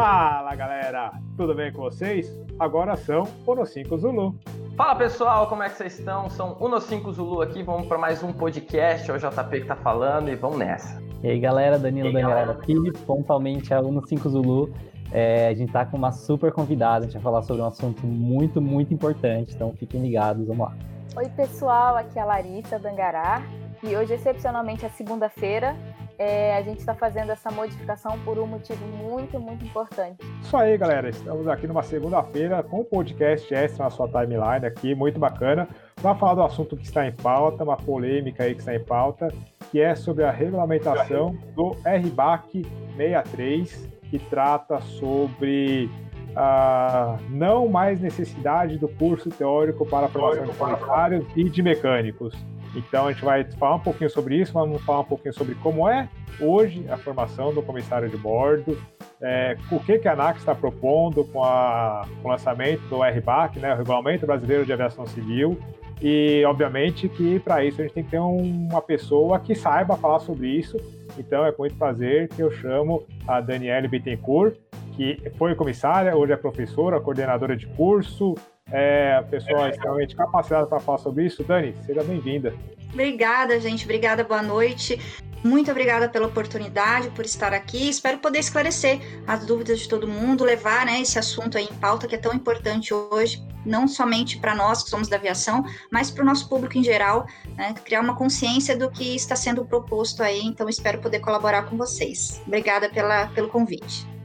Fala galera, tudo bem com vocês? Agora são Uno 5 Zulu. Fala pessoal, como é que vocês estão? São Uno 5 Zulu aqui, vamos para mais um podcast, é o JP que tá falando e vamos nessa. E aí galera, Danilo Dangarada aqui, pontualmente a Uno 5 Zulu. É, a gente tá com uma super convidada, a gente vai falar sobre um assunto muito, muito importante, então fiquem ligados, vamos lá. Oi pessoal, aqui é a Larissa Dangará e hoje excepcionalmente é segunda-feira é, a gente está fazendo essa modificação por um motivo muito, muito importante. Isso aí, galera. Estamos aqui numa segunda-feira com um podcast extra na sua timeline aqui, muito bacana, para falar do assunto que está em pauta, uma polêmica aí que está em pauta, que é sobre a regulamentação do RBAC 63, que trata sobre a não mais necessidade do curso teórico para a formação de comissários e de mecânicos. Então a gente vai falar um pouquinho sobre isso, vamos falar um pouquinho sobre como é hoje a formação do comissário de bordo, é, o que, que a ANAC está propondo com, a, com o lançamento do RBAC, né, o Regulamento Brasileiro de Aviação Civil, e obviamente que para isso a gente tem que ter um, uma pessoa que saiba falar sobre isso. Então é com muito prazer que eu chamo a Daniele Bittencourt, que foi comissária, hoje é professora, coordenadora de curso, é, pessoa extremamente capacitada para falar sobre isso. Dani, seja bem-vinda. Obrigada, gente. Obrigada, boa noite. Muito obrigada pela oportunidade, por estar aqui. Espero poder esclarecer as dúvidas de todo mundo, levar né, esse assunto aí em pauta que é tão importante hoje, não somente para nós que somos da aviação, mas para o nosso público em geral, né, criar uma consciência do que está sendo proposto aí. Então, espero poder colaborar com vocês. Obrigada pela, pelo convite.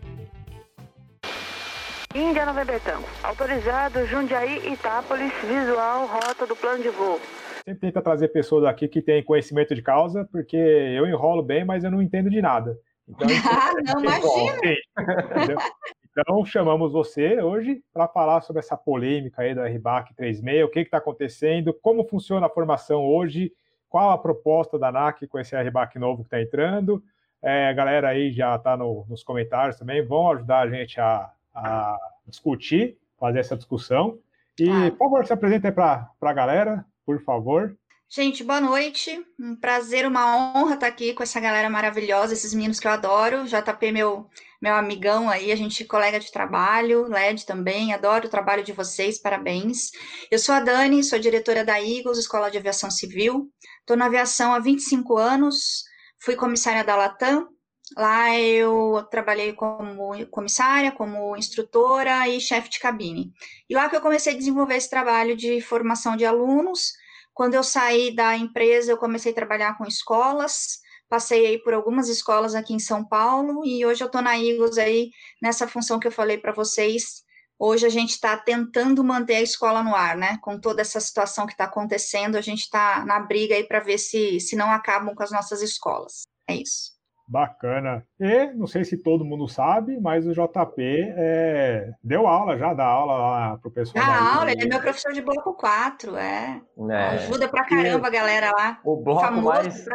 Índia Nova. Autorizado Jundiaí Itápolis, visual, rota do plano de voo. Sempre tenta trazer pessoas aqui que têm conhecimento de causa, porque eu enrolo bem, mas eu não entendo de nada. Então, ah, não, imagina! Então, chamamos você hoje para falar sobre essa polêmica aí da RBAC 36, o que está acontecendo, como funciona a formação hoje, qual a proposta da ANAC com esse RBAC novo que está entrando. É, a galera aí já está no, nos comentários também, vão ajudar a gente a, a discutir, fazer essa discussão. E, ah. por favor, se apresente aí para a galera, por favor. Gente, boa noite. Um prazer, uma honra estar aqui com essa galera maravilhosa, esses meninos que eu adoro. JP, meu, meu amigão aí, a gente colega de trabalho, LED também, adoro o trabalho de vocês, parabéns. Eu sou a Dani, sou diretora da Eagles, Escola de Aviação Civil. Estou na aviação há 25 anos, fui comissária da Latam, Lá eu trabalhei como comissária, como instrutora e chefe de cabine. E lá que eu comecei a desenvolver esse trabalho de formação de alunos. Quando eu saí da empresa, eu comecei a trabalhar com escolas, passei aí por algumas escolas aqui em São Paulo e hoje eu estou na Eagles aí nessa função que eu falei para vocês. Hoje a gente está tentando manter a escola no ar, né? Com toda essa situação que está acontecendo, a gente está na briga aí para ver se, se não acabam com as nossas escolas. É isso. Bacana. E não sei se todo mundo sabe, mas o JP é, deu aula já, dá aula lá pro pessoal. Dá aula, ele é meu professor de bloco 4, é. é. Ajuda pra caramba a galera lá. O bloco Famoso mais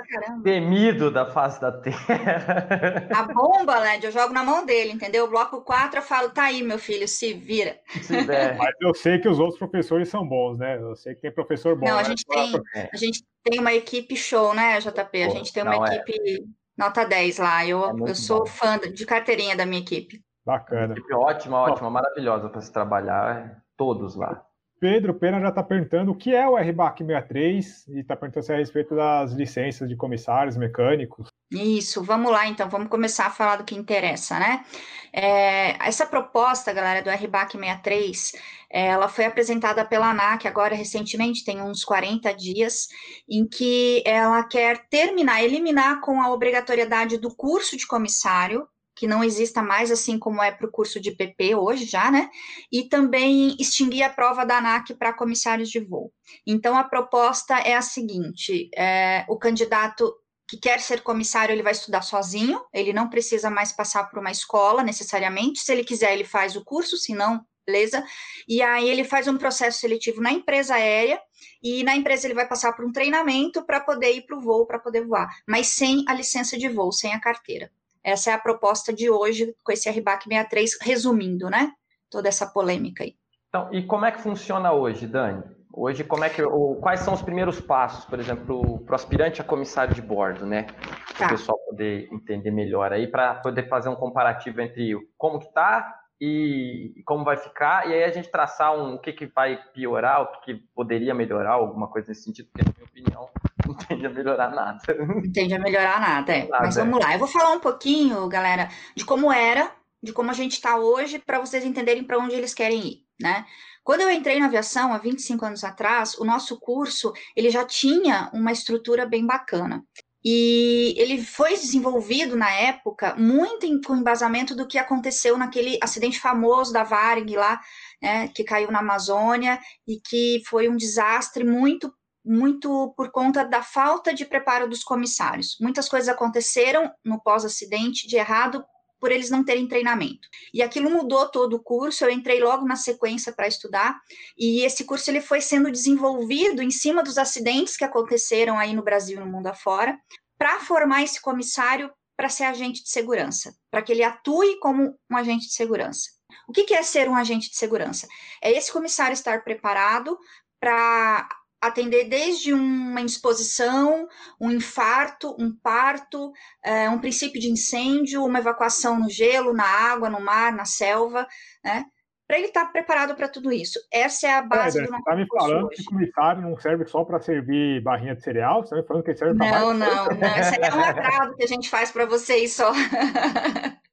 temido da face da Terra. A bomba, Led, eu jogo na mão dele, entendeu? O bloco 4 eu falo, tá aí, meu filho, se vira. Se mas eu sei que os outros professores são bons, né? Eu sei que tem professor bom. Não, a né? gente, tem, a gente tem uma equipe show, né, JP? A gente tem uma não, é. equipe... É Nota 10 lá. Eu, é eu sou bom. fã de carteirinha da minha equipe. Bacana. Equipe ótima, ótima, maravilhosa para se trabalhar. Todos lá. Pedro Pena já está perguntando o que é o RBAC 63 e está perguntando se é a respeito das licenças de comissários mecânicos. Isso, vamos lá então, vamos começar a falar do que interessa, né? É, essa proposta, galera, do RBAC 63, ela foi apresentada pela ANAC agora recentemente, tem uns 40 dias, em que ela quer terminar, eliminar com a obrigatoriedade do curso de comissário, que não exista mais assim como é para o curso de PP hoje já, né? E também extinguir a prova da ANAC para comissários de voo. Então a proposta é a seguinte: é, o candidato que quer ser comissário, ele vai estudar sozinho, ele não precisa mais passar por uma escola necessariamente. Se ele quiser, ele faz o curso, se não, beleza? E aí ele faz um processo seletivo na empresa aérea e na empresa ele vai passar por um treinamento para poder ir para o voo, para poder voar, mas sem a licença de voo, sem a carteira. Essa é a proposta de hoje com esse RBAC 63, resumindo, né? Toda essa polêmica aí. Então, e como é que funciona hoje, Dani? Hoje, como é que, ou, quais são os primeiros passos, por exemplo, para o aspirante a comissário de bordo, né? Para o tá. pessoal poder entender melhor aí, para poder fazer um comparativo entre como que está e como vai ficar, e aí a gente traçar um, o que, que vai piorar, o que, que poderia melhorar, alguma coisa nesse sentido, porque, na minha opinião, não tende a melhorar nada. Não tende a melhorar nada, é. Nada, Mas vamos é. lá, eu vou falar um pouquinho, galera, de como era, de como a gente está hoje, para vocês entenderem para onde eles querem ir, né? Quando eu entrei na aviação, há 25 anos atrás, o nosso curso, ele já tinha uma estrutura bem bacana. E ele foi desenvolvido na época muito em, com embasamento do que aconteceu naquele acidente famoso da Varig lá, né, que caiu na Amazônia e que foi um desastre muito muito por conta da falta de preparo dos comissários. Muitas coisas aconteceram no pós-acidente de errado por eles não terem treinamento. E aquilo mudou todo o curso, eu entrei logo na sequência para estudar, e esse curso ele foi sendo desenvolvido em cima dos acidentes que aconteceram aí no Brasil e no mundo afora, para formar esse comissário para ser agente de segurança, para que ele atue como um agente de segurança. O que, que é ser um agente de segurança? É esse comissário estar preparado para atender desde uma indisposição, um infarto, um parto, é, um princípio de incêndio, uma evacuação no gelo, na água, no mar, na selva, né? Para ele estar tá preparado para tudo isso. Essa é a base é, do nosso Está me falando hoje. que o comissário não serve só para servir barrinha de cereal? Você está me falando que ele serve para Não, não, não. Esse é um agrado que a gente faz para vocês só.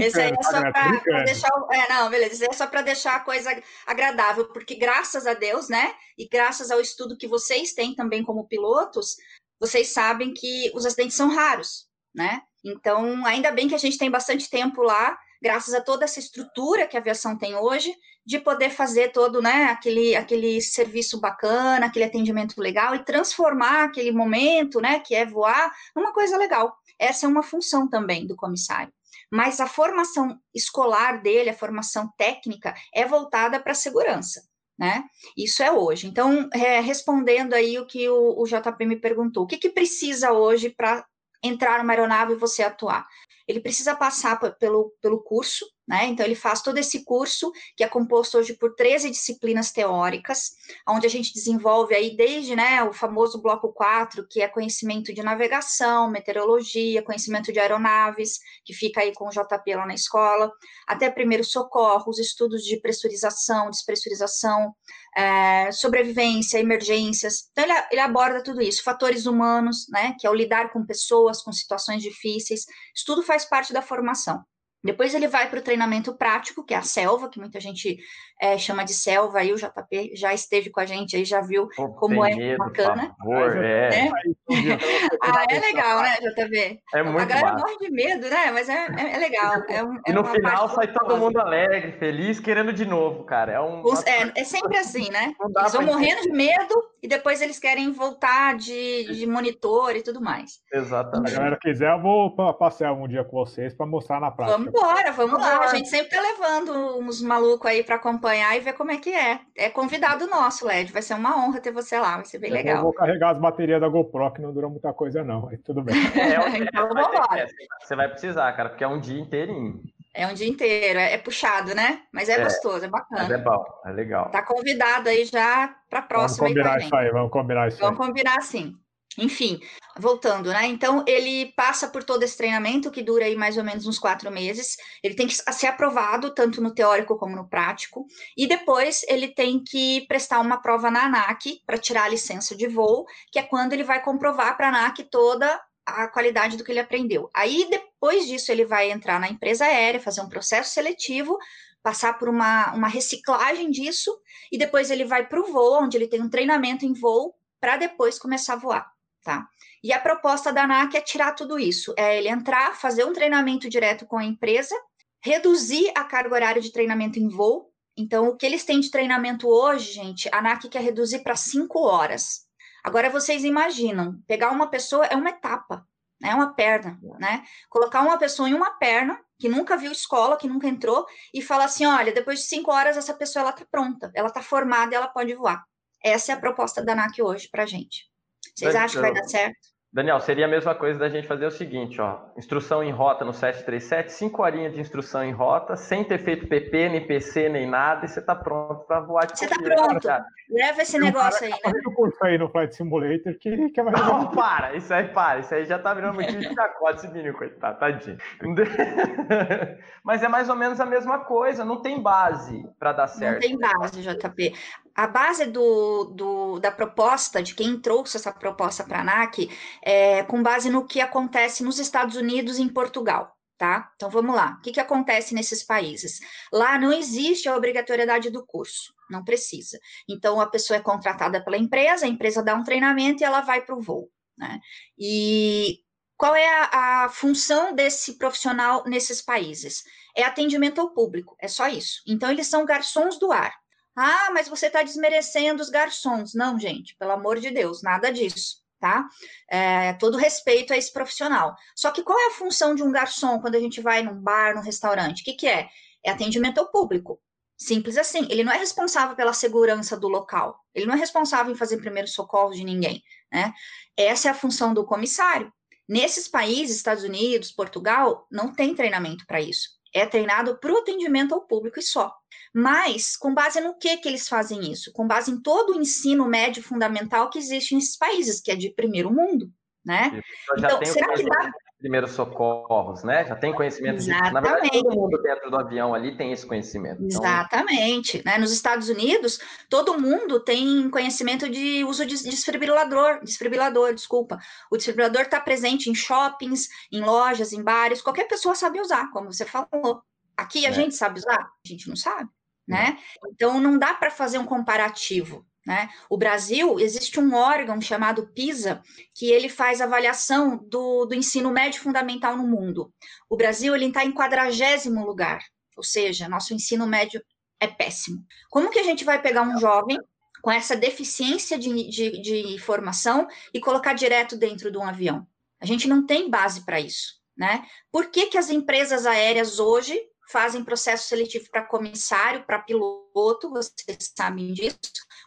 Esse aí é só tá, para deixar. É, não, beleza. Esse é só para deixar a coisa agradável, porque graças a Deus, né? E graças ao estudo que vocês têm também como pilotos, vocês sabem que os acidentes são raros, né? Então, ainda bem que a gente tem bastante tempo lá, graças a toda essa estrutura que a aviação tem hoje, de poder fazer todo, né, aquele, aquele serviço bacana, aquele atendimento legal e transformar aquele momento, né, que é voar, numa coisa legal. Essa é uma função também do comissário mas a formação escolar dele, a formação técnica, é voltada para a segurança. Né? Isso é hoje. Então, é, respondendo aí o que o, o JP me perguntou, o que, que precisa hoje para entrar numa aeronave e você atuar? Ele precisa passar pelo, pelo curso, né? Então, ele faz todo esse curso, que é composto hoje por 13 disciplinas teóricas, onde a gente desenvolve aí desde né, o famoso bloco 4, que é conhecimento de navegação, meteorologia, conhecimento de aeronaves, que fica aí com o JP lá na escola, até primeiros socorros, estudos de pressurização, despressurização, é, sobrevivência, emergências. Então, ele, ele aborda tudo isso, fatores humanos, né? Que é o lidar com pessoas, com situações difíceis, isso tudo faz parte da formação. Depois ele vai para o treinamento prático, que é a selva, que muita gente é, chama de selva, aí o JP já esteve com a gente aí, já viu Pô, como é medo, bacana. Favor, é. Né? ah, é legal, né, JP? É muito A galera morre de medo, né? Mas é, é, é legal. É um, e no final sai todo mundo alegre, feliz, querendo de novo, cara. É, um... é, é sempre assim, né? Eles vão morrendo de medo e depois eles querem voltar de, de monitor e tudo mais. Exatamente. Se a galera quiser, eu vou passear um dia com vocês para mostrar na prática. Vamos embora, vamos lá. A gente sempre tá levando uns malucos aí para acompanhar e ver como é que é. É convidado nosso, Led. Vai ser uma honra ter você lá, vai ser bem eu legal. Eu vou carregar as baterias da GoPro, que não dura muita coisa, não. Aí tudo bem. É, então vamos embora. Você vai precisar, cara, porque é um dia inteirinho. É um dia inteiro, é, é puxado, né? Mas é, é, gostoso, é bacana. Mas é bom, é legal. Tá convidado aí já para próxima. Vamos combinar isso aí, vamos combinar isso Vamos aí. combinar sim. Enfim, voltando, né? Então, ele passa por todo esse treinamento, que dura aí mais ou menos uns quatro meses. Ele tem que ser aprovado, tanto no teórico como no prático. E depois, ele tem que prestar uma prova na ANAC para tirar a licença de voo, que é quando ele vai comprovar para a ANAC toda a qualidade do que ele aprendeu. Aí, depois disso, ele vai entrar na empresa aérea, fazer um processo seletivo, passar por uma, uma reciclagem disso, e depois ele vai para o voo, onde ele tem um treinamento em voo, para depois começar a voar tá? E a proposta da ANAC é tirar tudo isso, é ele entrar, fazer um treinamento direto com a empresa, reduzir a carga horária de treinamento em voo. Então, o que eles têm de treinamento hoje, gente, a ANAC quer reduzir para cinco horas. Agora, vocês imaginam, pegar uma pessoa é uma etapa, né? É uma perna, né? Colocar uma pessoa em uma perna, que nunca viu escola, que nunca entrou, e falar assim, olha, depois de cinco horas, essa pessoa, ela tá pronta, ela tá formada e ela pode voar. Essa é a proposta da ANAC hoje para gente. Vocês acham que vai dar certo? Daniel, seria a mesma coisa da gente fazer o seguinte, ó, instrução em rota no 737, cinco horinhas de instrução em rota, sem ter feito PP, nem PC, nem nada, e você está pronto para voar de Você está pronto. Cara. Leva esse negócio aí, né? o curso aí no Flight Simulator que, que é mais... Não, para, isso aí para, isso aí já tá virando motivo de chacota esse menino, coitado, tadinho. Mas é mais ou menos a mesma coisa, não tem base para dar certo. Não tem base, JP a base do, do, da proposta, de quem trouxe essa proposta para a ANAC, é com base no que acontece nos Estados Unidos e em Portugal. Tá? Então vamos lá. O que, que acontece nesses países? Lá não existe a obrigatoriedade do curso, não precisa. Então a pessoa é contratada pela empresa, a empresa dá um treinamento e ela vai para o voo. Né? E qual é a, a função desse profissional nesses países? É atendimento ao público, é só isso. Então eles são garçons do ar. Ah, mas você está desmerecendo os garçons. Não, gente, pelo amor de Deus, nada disso, tá? É, todo respeito a esse profissional. Só que qual é a função de um garçom quando a gente vai num bar, num restaurante? O que, que é? É atendimento ao público. Simples assim. Ele não é responsável pela segurança do local. Ele não é responsável em fazer primeiro socorro de ninguém, né? Essa é a função do comissário. Nesses países, Estados Unidos, Portugal, não tem treinamento para isso. É treinado para o atendimento ao público e só. Mas, com base no que, que eles fazem isso? Com base em todo o ensino médio fundamental que existe nesses países, que é de primeiro mundo, né? Então, será que dá primeiros socorros, né? Já tem conhecimento Exatamente. Na verdade, todo mundo dentro do avião ali tem esse conhecimento. Então... Exatamente. Né? Nos Estados Unidos, todo mundo tem conhecimento de uso de desfibrilador, desfibrilador, desculpa. O desfibrilador está presente em shoppings, em lojas, em bares, qualquer pessoa sabe usar, como você falou. Aqui a é. gente sabe usar? A gente não sabe, né? Então não dá para fazer um comparativo. Né? O Brasil, existe um órgão chamado PISA, que ele faz avaliação do, do ensino médio fundamental no mundo. O Brasil está em quadragésimo lugar, ou seja, nosso ensino médio é péssimo. Como que a gente vai pegar um jovem com essa deficiência de, de, de formação e colocar direto dentro de um avião? A gente não tem base para isso. Né? Por que, que as empresas aéreas hoje fazem processo seletivo para comissário, para piloto, vocês sabem disso,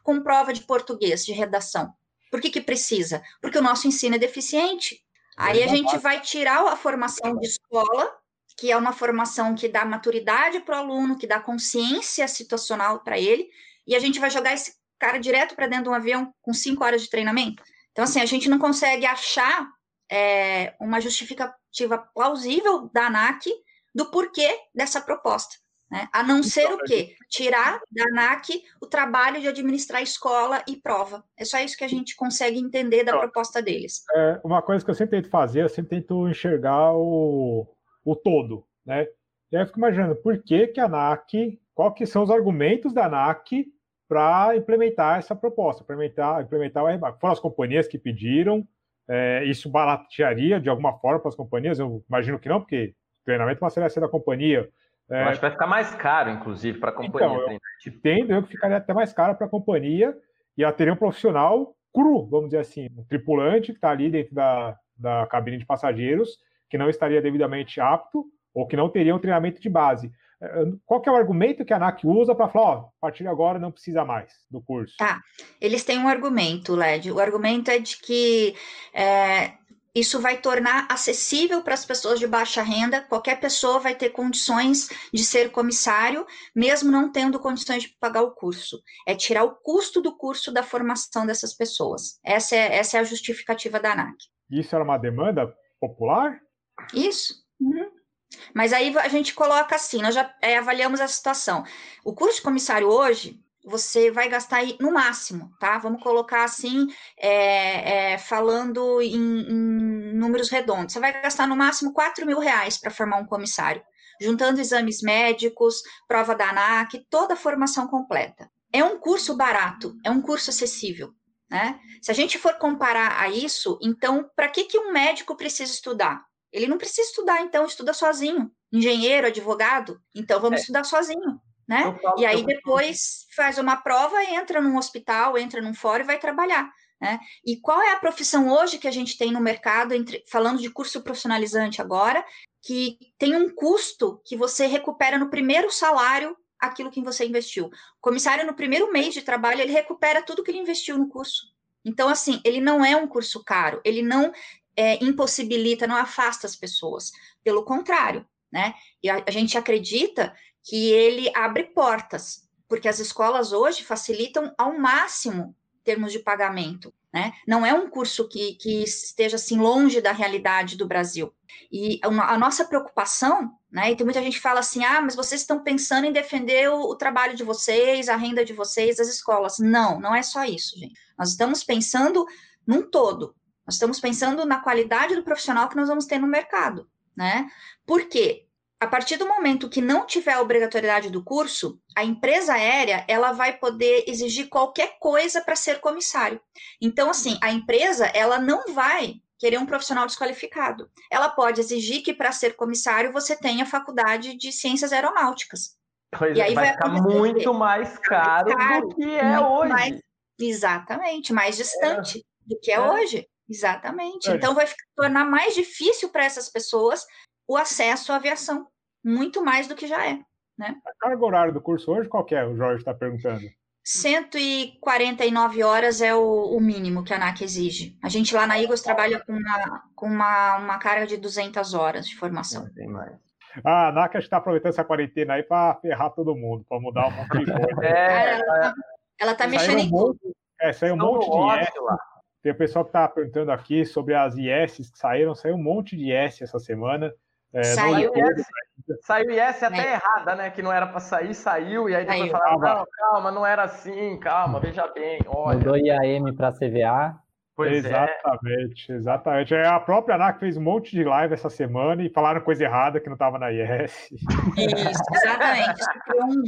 com prova de português, de redação. Por que, que precisa? Porque o nosso ensino é deficiente. Aí a gente vai tirar a formação de escola, que é uma formação que dá maturidade para o aluno, que dá consciência situacional para ele, e a gente vai jogar esse cara direto para dentro de um avião com cinco horas de treinamento. Então, assim, a gente não consegue achar é, uma justificativa plausível da ANAC do porquê dessa proposta. Né? A não ser o quê? Tirar da ANAC o trabalho de administrar escola e prova. É só isso que a gente consegue entender da proposta deles. É, uma coisa que eu sempre tento fazer, eu sempre tento enxergar o, o todo, né? E aí eu fico imaginando, por que que a ANAC, qual que são os argumentos da ANAC para implementar essa proposta, implementar, implementar o RBAC? Foram as companhias que pediram, é, isso baratearia de alguma forma para as companhias? Eu imagino que não, porque treinamento uma ser da companhia. É... Eu acho que vai ficar mais caro, inclusive, para a companhia. Então, eu entendo eu que ficaria até mais caro para a companhia e ela teria um profissional cru, vamos dizer assim, um tripulante que está ali dentro da, da cabine de passageiros, que não estaria devidamente apto ou que não teria um treinamento de base. É, qual que é o argumento que a ANAC usa para falar, ó, a partir de agora não precisa mais do curso? Tá, eles têm um argumento, Led. O argumento é de que é, isso vai tornar acessível para as pessoas de baixa renda. Qualquer pessoa vai ter condições de ser comissário, mesmo não tendo condições de pagar o curso. É tirar o custo do curso da formação dessas pessoas. Essa é, essa é a justificativa da ANAC. Isso era uma demanda popular? Isso. Uhum. Mas aí a gente coloca assim, nós já é, avaliamos a situação. O curso de comissário hoje, você vai gastar aí no máximo, tá? Vamos colocar assim, é, é, falando em, em, números redondos. Você vai gastar no máximo 4 mil reais para formar um comissário, juntando exames médicos, prova da ANAC, toda a formação completa. É um curso barato, é um curso acessível. Né? Se a gente for comparar a isso, então, para que, que um médico precisa estudar? Ele não precisa estudar, então, estuda sozinho. Engenheiro, advogado, então vamos é. estudar sozinho né? E aí depois faz uma prova, entra num hospital, entra num fórum e vai trabalhar. Né? E qual é a profissão hoje que a gente tem no mercado, entre, falando de curso profissionalizante agora, que tem um custo que você recupera no primeiro salário aquilo que você investiu. O comissário, no primeiro mês de trabalho, ele recupera tudo que ele investiu no curso. Então, assim, ele não é um curso caro, ele não é, impossibilita, não afasta as pessoas. Pelo contrário, né? E a, a gente acredita que ele abre portas, porque as escolas hoje facilitam ao máximo termos de pagamento. Né? Não é um curso que, que esteja assim longe da realidade do Brasil. E a, nossa preocupação, né? E tem muita gente que fala assim: ah, mas vocês estão pensando em defender o, o trabalho de vocês, a renda de vocês, as escolas. Não, não é só isso, gente. Nós estamos pensando num todo. Nós estamos pensando na qualidade do profissional que nós vamos ter no mercado, né? Por quê? A partir do momento que não tiver a obrigatoriedade do curso, a empresa aérea ela vai poder exigir qualquer coisa para ser comissário. Então, assim, a empresa ela não vai querer um profissional desqualificado. Ela pode exigir que para ser comissário você tenha faculdade de ciências aeronáuticas. Pois e é, aí vai, ficar muito mais caro, caro, do que é hoje. Mais, exatamente, mais distante é. do que é, é. hoje. Exatamente. É. Então vai tornar mais difícil para essas pessoas o acesso à aviação, muito mais do que já é. Né? A carga horária do curso hoje, qual é? O Jorge está perguntando. 149 horas é o, o, mínimo que a ANAC exige. A gente lá na Igos trabalha com uma, com uma, uma carga de 200 horas de formação. tem mais. A ANAC está aproveitando essa quarentena aí para ferrar todo mundo, para mudar um monte de coisa. é, ela, ela tá mexendo em tudo. É, saiu um monte de IS. Tem o pessoal que está perguntando aqui sobre as IS que saíram. Saiu um monte de IS essa semana. É, saiu. IS, saiu IS até é. errada, né? Que não era para sair, saiu, e aí depois saiu. falaram, não, calma, não era assim, calma, veja bem, olha. Mudou IAM para CVA. Pois é. exatamente, é. exatamente. A própria ANAC fez um monte de live essa semana e falaram coisa errada que não estava na IS. Isso, exatamente. Isso criou, um,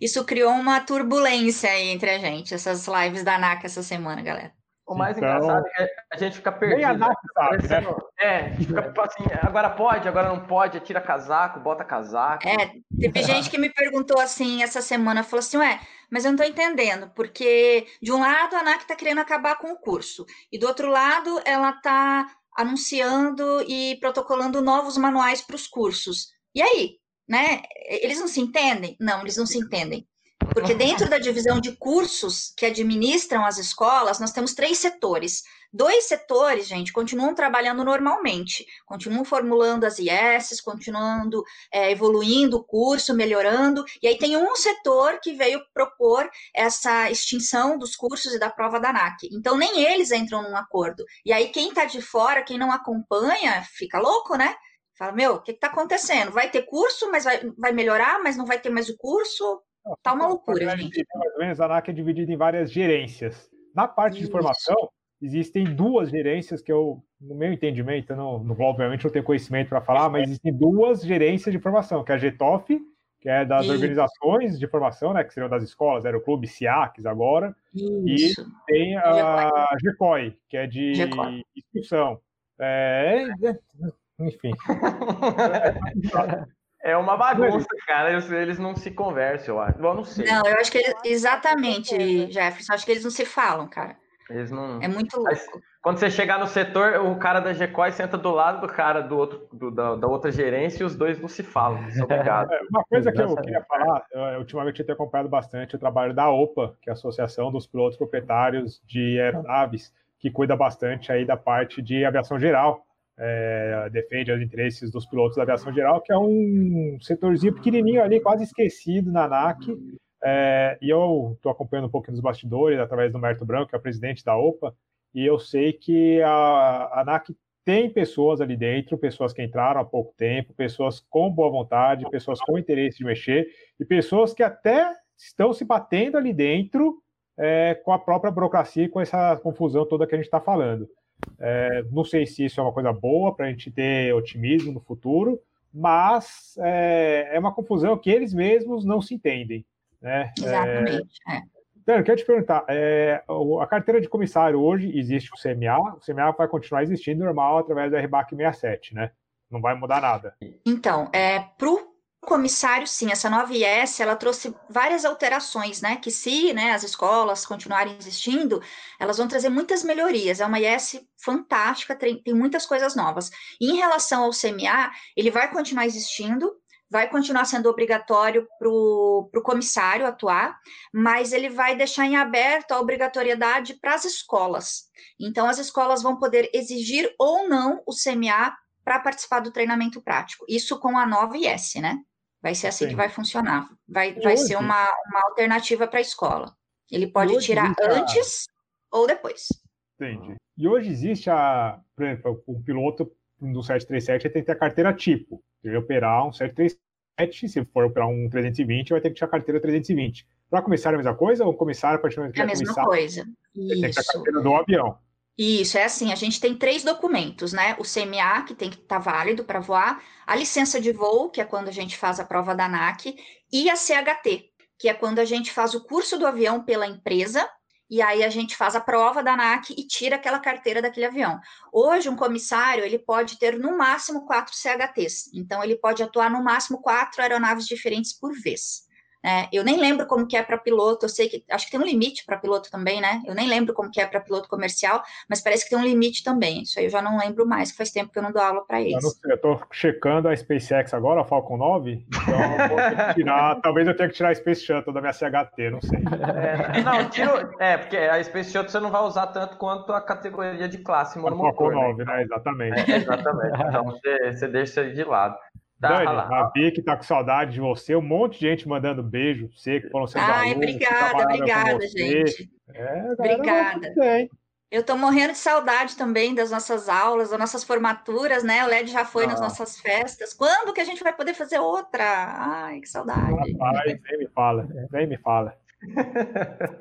isso criou, uma turbulência aí entre a gente, essas lives da ANAC essa semana, galera. O mais então, engraçado é que a gente fica perdido. Nem a Nath sabe, né? É, fica tipo assim, agora pode, agora não pode, tira casaco, bota casaco. É, teve gente que me perguntou assim essa semana, falou assim, ué, mas eu não tô entendendo, porque de um lado a ANAC tá querendo acabar com o curso, e do outro lado ela tá anunciando e protocolando novos manuais para os cursos. E aí, né? Eles não se entendem? Não, eles não se entendem. Porque dentro da divisão de cursos que administram as escolas, nós temos três setores. Dois setores, gente, continuam trabalhando normalmente, continuam formulando as IES, continuando é, evoluindo o curso, melhorando. E aí tem um setor que veio propor essa extinção dos cursos e da prova da ANAC. Então nem eles entram num acordo. E aí quem está de fora, quem não acompanha, fica louco, né? Fala, meu, o que está acontecendo? Vai ter curso, mas vai, vai melhorar, mas não vai ter mais o curso? Tá uma loucura, gente. Mais ou menos, a ANAC é dividida em várias gerências. Na parte Isso. de formação, existem duas gerências que eu, no meu entendimento, não, não obviamente não tenho conhecimento para falar, mas existem duas gerências de formação, que é a GETOF, que é das Isso. organizações de formação, né, que seriam das escolas, era o Clube SIACs agora, Isso. e tem a GECOI, que é de GECOI. instrução. É, é enfim. É uma bagunça, cara. Eles não se conversam, eu acho. Eu não sei. Não, eu acho que eles. Exatamente, Jefferson. Acho que eles não se falam, cara. Eles não. É muito louco. quando você chegar no setor, o cara da GECOI senta do lado do cara do outro, do, da, da, outra gerência e os dois não se falam. Obrigado. É, uma coisa que eu queria falar, eu, ultimamente eu tenho acompanhado bastante o trabalho da OPA, que é a Associação dos Pilotos Proprietários de Aeronaves, que cuida bastante aí da parte de aviação geral é, defende os interesses dos pilotos da aviação geral, que é um setorzinho pequenininho ali, quase esquecido na ANAC. É, e eu estou acompanhando um pouquinho dos bastidores através do Merto Branco, que é o presidente da OPA, e eu sei que a, a ANAC tem pessoas ali dentro, pessoas que entraram há pouco tempo, pessoas com boa vontade, pessoas com interesse de mexer, e pessoas que até estão se batendo ali dentro é, com a própria burocracia e com essa confusão toda que a gente está falando. É, não sei se isso é uma coisa boa para a gente ter otimismo no futuro, mas é, é, uma confusão que eles mesmos não se entendem. Né? Exatamente. É... Então, eu quero te perguntar, é, a carteira de comissário hoje existe o CMA, o CMA vai continuar existindo normal através da RBAC 67, né? Não vai mudar nada. Então, é, para o comissário, sim, essa nova IS, ela trouxe várias alterações, né, que se, né, as escolas continuarem existindo, elas vão trazer muitas melhorias, é uma IS fantástica, tem, muitas coisas novas. E em relação ao CMA, ele vai continuar existindo, vai continuar sendo obrigatório para o comissário atuar, mas ele vai deixar em aberto a obrigatoriedade para as escolas. Então, as escolas vão poder exigir ou não o CMA para participar do treinamento prático. Isso com a nova IS, né? Vai ser assim Sim. que vai funcionar. Vai, vai ser uma, uma alternativa para a escola. Ele pode tirar antes ou depois. Entendi. E hoje existe a, por exemplo, o piloto do 737 tem que ter a carteira tipo. Ele operar um 737, se for operar um 320, vai ter que ter a carteira 320. Para começar a mesma coisa ou começar a partir do momento que É a mesma coisa. Isso. Tem que ter a carteira do avião. Isso, é assim, a gente tem três documentos, né? O CMA, que tem que estar tá válido para voar, a licença de voo, que é quando a gente faz a prova da ANAC, e a CHT, que é quando a gente faz o curso do avião pela empresa, e aí a gente faz a prova da ANAC e tira aquela carteira daquele avião. Hoje, um comissário, ele pode ter no máximo quatro CHTs, então ele pode atuar no máximo quatro aeronaves diferentes por vez. É, eu nem lembro como que é para piloto, eu sei que acho que tem um limite para piloto também, né? Eu nem lembro como que é para piloto comercial, mas parece que tem um limite também. Isso aí eu já não lembro mais, que faz tempo que eu não dou aula para eles. Eu, estou checando a SpaceX agora, a Falcon 9, então eu tirar, talvez eu tenha que tirar a Space Shuttle da minha CHT, não sei. É, não, tiro, é, porque a Space Shuttle você não vai usar tanto quanto a categoria de classe monomotor. A Falcon 9, né? né? Exatamente. É, exatamente. Então você, você deixa isso de lado. Tá, Dani, a Vicky tá com saudade de você, um monte de gente mandando beijo pra você, que foram seus Ai, alunos, obrigada, obrigada, gente. É, obrigada. Eu tô morrendo de saudade também das nossas aulas, das nossas formaturas, né? O LED já foi ah. nas nossas festas. Quando que a gente vai poder fazer outra? Ai, que saudade. Rapaz, nem me fala, nem me fala.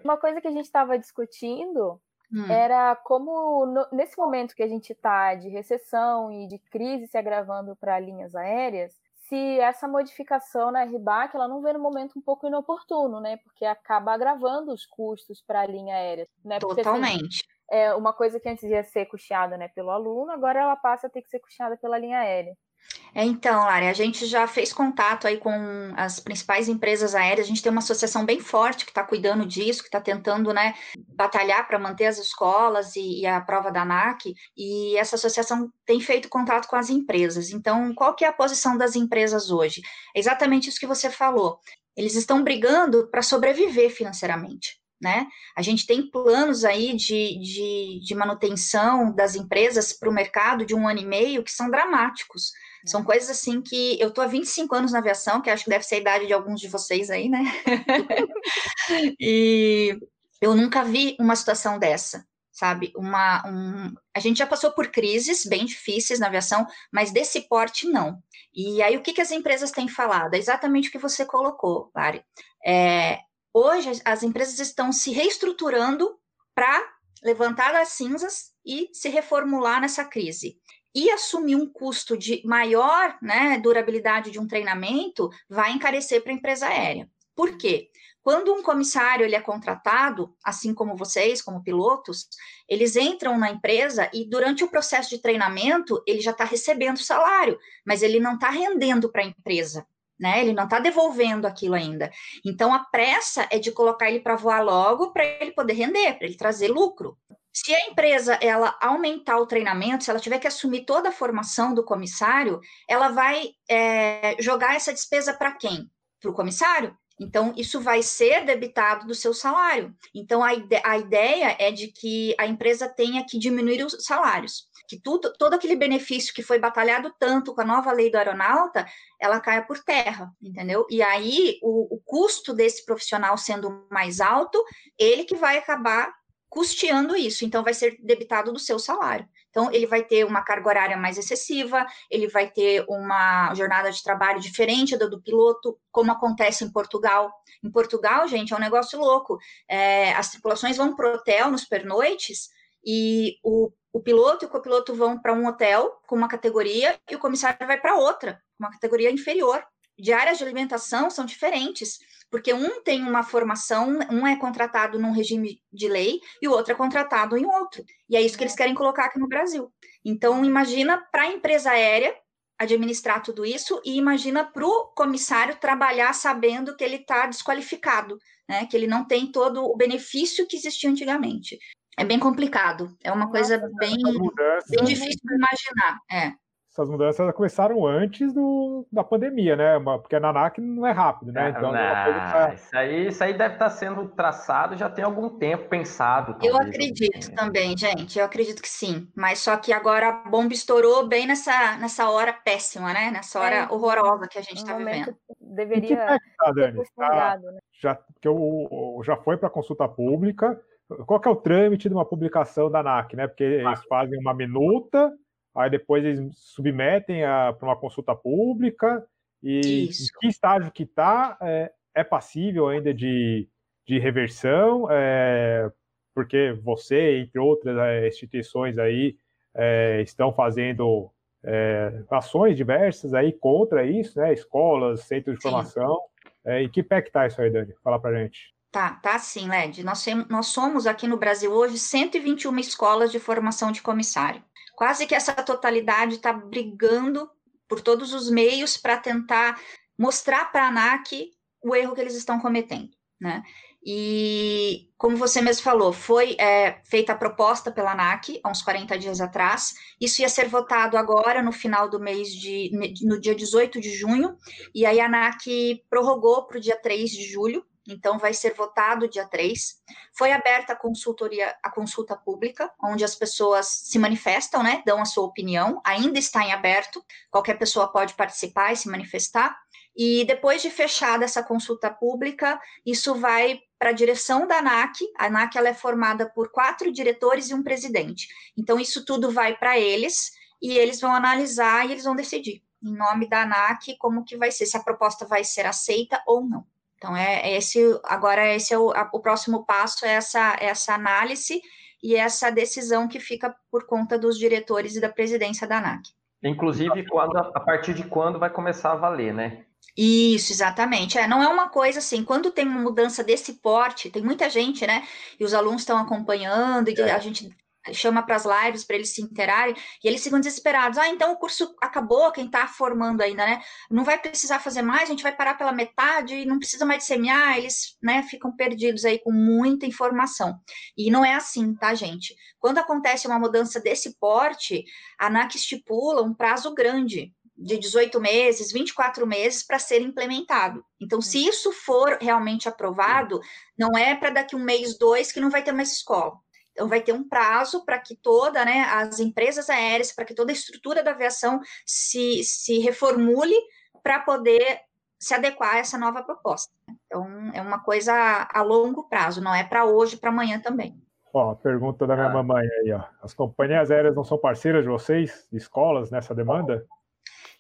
Uma coisa que a gente estava discutindo Hum. era como no, nesse momento que a gente está de recessão e de crise se agravando para linhas aéreas, se essa modificação na RBAC ela não vem no momento um pouco inoportuno, né? Porque acaba agravando os custos para a linha aérea, né? Porque, assim, Totalmente. Assim, é uma coisa que antes ia ser custeada, né, pelo aluno, agora ela passa a ter que ser custeada pela linha aérea. É, então, Lari, a gente já fez contato aí com as principais empresas aéreas, a gente tem uma associação bem forte que está cuidando disso, que está tentando, né, batalhar para manter as escolas e, e, a prova da ANAC, e essa associação tem feito contato com as empresas. Então, qual que é a posição das empresas hoje? É exatamente isso que você falou. Eles estão brigando para sobreviver financeiramente. Né? A gente tem planos aí de, de, de manutenção das empresas para o mercado de um ano e meio que são dramáticos. São coisas assim que eu tô há 25 anos na aviação, que acho que deve ser a idade de alguns de vocês aí, né? e eu nunca vi uma situação dessa, sabe? Uma, um... A gente já passou por crises bem difíceis na aviação, mas desse porte não. E aí o que, que as empresas têm falado? É exatamente o que você colocou, Lari. É, hoje as empresas estão se reestruturando para levantar das cinzas e se reformular nessa crise e assumir um custo de maior né, durabilidade de um treinamento vai encarecer para a empresa aérea. Por quê? Quando um comissário ele é contratado, assim como vocês, como pilotos, eles entram na empresa e durante o processo de treinamento ele já está recebendo salário, mas ele não está rendendo para a empresa. Né? Ele não está devolvendo aquilo ainda. Então a pressa é de colocar ele para voar logo para ele poder render, para ele trazer lucro. Se a empresa ela aumentar o treinamento, se ela tiver que assumir toda a formação do comissário, ela vai é, jogar essa despesa para quem? Para o comissário? Então, isso vai ser debitado do seu salário. Então, a, ide a ideia é de que a empresa tenha que diminuir os salários, que tudo, todo aquele benefício que foi batalhado tanto com a nova lei do aeronauta, ela caia por terra, entendeu? E aí, o, o custo desse profissional sendo mais alto, ele que vai acabar custeando isso, então vai ser debitado do seu salário. Então, ele vai ter uma carga horária mais excessiva, ele vai ter uma jornada de trabalho diferente da do piloto, como acontece em Portugal. Em Portugal, gente, é um negócio louco. É, as tripulações vão para o hotel nos pernoites e o, o piloto e o copiloto vão para um hotel com uma categoria e o comissário vai para outra, uma categoria inferior. Diárias de alimentação são diferentes porque um tem uma formação, um é contratado num regime de lei e o outro é contratado em outro. E é isso que eles querem colocar aqui no Brasil. Então, imagina para a empresa aérea administrar tudo isso e imagina para o comissário trabalhar sabendo que ele está desqualificado, né? que ele não tem todo o benefício que existia antigamente. É bem complicado, é uma coisa bem, bem difícil de imaginar. É. essas mudanças começaram antes do, da pandemia, né? Porque a NANAC não é rápido, né? Então, não, isso, aí, isso aí deve estar sendo traçado já tem algum tempo pensado. Talvez, eu acredito né? também, gente. Eu acredito que sim. Mas só que agora a bomba estourou bem nessa, nessa hora péssima, né? Nessa hora é, horrorosa que a gente está vivendo. Deveria é tá, Dani? Tá, né? Já, que eu, já foi para consulta pública. Qual que é o trâmite de uma publicação da ANAC, né? Porque eles fazem uma minuta aí depois eles submetem para uma consulta pública e Isso. em que estágio que está é, é, passível ainda de, de reversão, é, porque você, entre outras é, instituições aí, é, estão fazendo é, ações diversas aí contra isso, né? Escolas, centros de formação. É, e que pé que tá isso aí, Dani? Fala pra gente. Tá, tá sim, Led. Nós, nós somos aqui no Brasil hoje 121 escolas de formação de comissário quase que essa totalidade está brigando por todos os meios para tentar mostrar para a ANAC o erro que eles estão cometendo, né? E, como você mesmo falou, foi é, feita a proposta pela ANAC há uns 40 dias atrás. Isso ia ser votado agora, no final do mês de. no dia 18 de junho, e aí a ANAC prorrogou para o dia 3 de julho, então vai ser votado dia 3. Foi aberta a consultoria, a consulta pública, onde as pessoas se manifestam, né, dão a sua opinião, ainda está em aberto, qualquer pessoa pode participar e se manifestar. E depois de fechada essa consulta pública, isso vai para a direção da ANAC. A ANAC ela é formada por quatro diretores e um presidente. Então, isso tudo vai para eles e eles vão analisar e eles vão decidir, em nome da ANAC, como que vai ser, se a proposta vai ser aceita ou não. Então, é, é esse, agora esse é o, a, o próximo passo, é essa, essa análise e essa decisão que fica por conta dos diretores e da presidência da ANAC. Inclusive, quando, a partir de quando vai começar a valer, né? Isso, exatamente. É, não é uma coisa assim, quando tem uma mudança desse porte, tem muita gente, né? E os alunos estão acompanhando, e é. a gente chama para as lives para eles se interarem, e eles ficam desesperados. Ah, então o curso acabou, quem está formando ainda, né? Não vai precisar fazer mais, a gente vai parar pela metade, não precisa mais de semear, eles né, ficam perdidos aí com muita informação. E não é assim, tá, gente? Quando acontece uma mudança desse porte, a ANAC estipula um prazo grande, de 18 meses, 24 meses para ser implementado. Então, se isso for realmente aprovado, não é para daqui um mês, dois, que não vai ter mais escola. Então, vai ter um prazo para que toda, né, as empresas aéreas, para que toda a estrutura da aviação se, se reformule para poder se adequar a essa nova proposta. Então, é uma coisa a longo prazo, não é para hoje, para amanhã também. Ó, pergunta da minha ah. mamãe aí, ó. As companhias aéreas não são parceiras de vocês, de escolas, nessa demanda?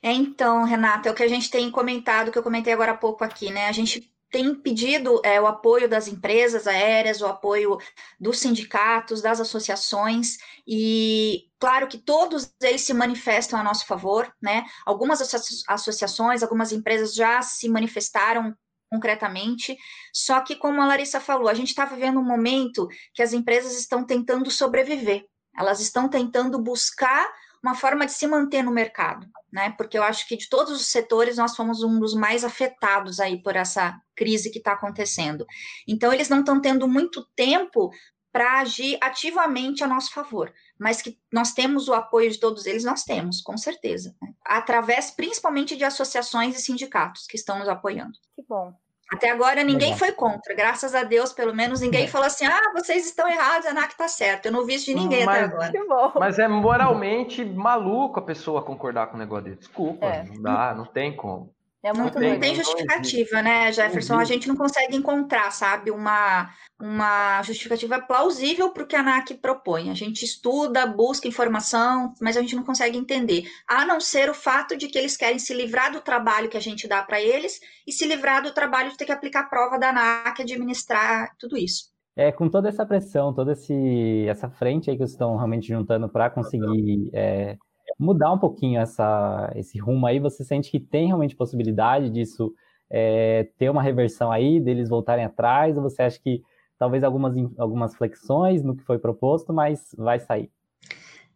É, então, Renata, é o que a gente tem comentado, que eu comentei agora há pouco aqui, né? A gente tem pedido é, o apoio das empresas aéreas, o apoio dos sindicatos, das associações, e claro que todos eles se manifestam a nosso favor, né? Algumas associações, algumas empresas já se manifestaram concretamente, só que, como a Larissa falou, a gente está vivendo um momento que as empresas estão tentando sobreviver, elas estão tentando buscar uma forma de se manter no mercado, né? Porque eu acho que de todos os setores nós fomos um dos mais afetados aí por essa crise que está acontecendo. Então eles não estão tendo muito tempo para agir ativamente a nosso favor, mas que nós temos o apoio de todos eles, nós temos, com certeza, né? através principalmente de associações e sindicatos que estão nos apoiando. Que bom. Até agora ninguém foi contra, graças a Deus, pelo menos ninguém é. falou assim: ah, vocês estão errados, a ANAC está certo. Eu não vi isso de ninguém mas, até agora. Mas é moralmente maluco a pessoa concordar com o negócio dele. Desculpa, é. não dá, não tem como. É muito não, tem justificativa, né, Jefferson? A gente não consegue encontrar, sabe, uma, uma justificativa plausível para o que a ANAC propõe. A gente estuda, busca informação, mas a gente não consegue entender. A não ser o fato de que eles querem se livrar do trabalho que a gente dá para eles e se livrar do trabalho de ter que aplicar a prova da ANAC, administrar tudo isso. É, com toda essa pressão, toda esse, essa frente aí que vocês estão realmente juntando para conseguir é, mudar um pouquinho essa, esse rumo aí, você sente que tem realmente possibilidade disso é, ter uma reversão aí, deles voltarem atrás, ou você acha que talvez algumas, algumas flexões no que foi proposto, mas vai sair?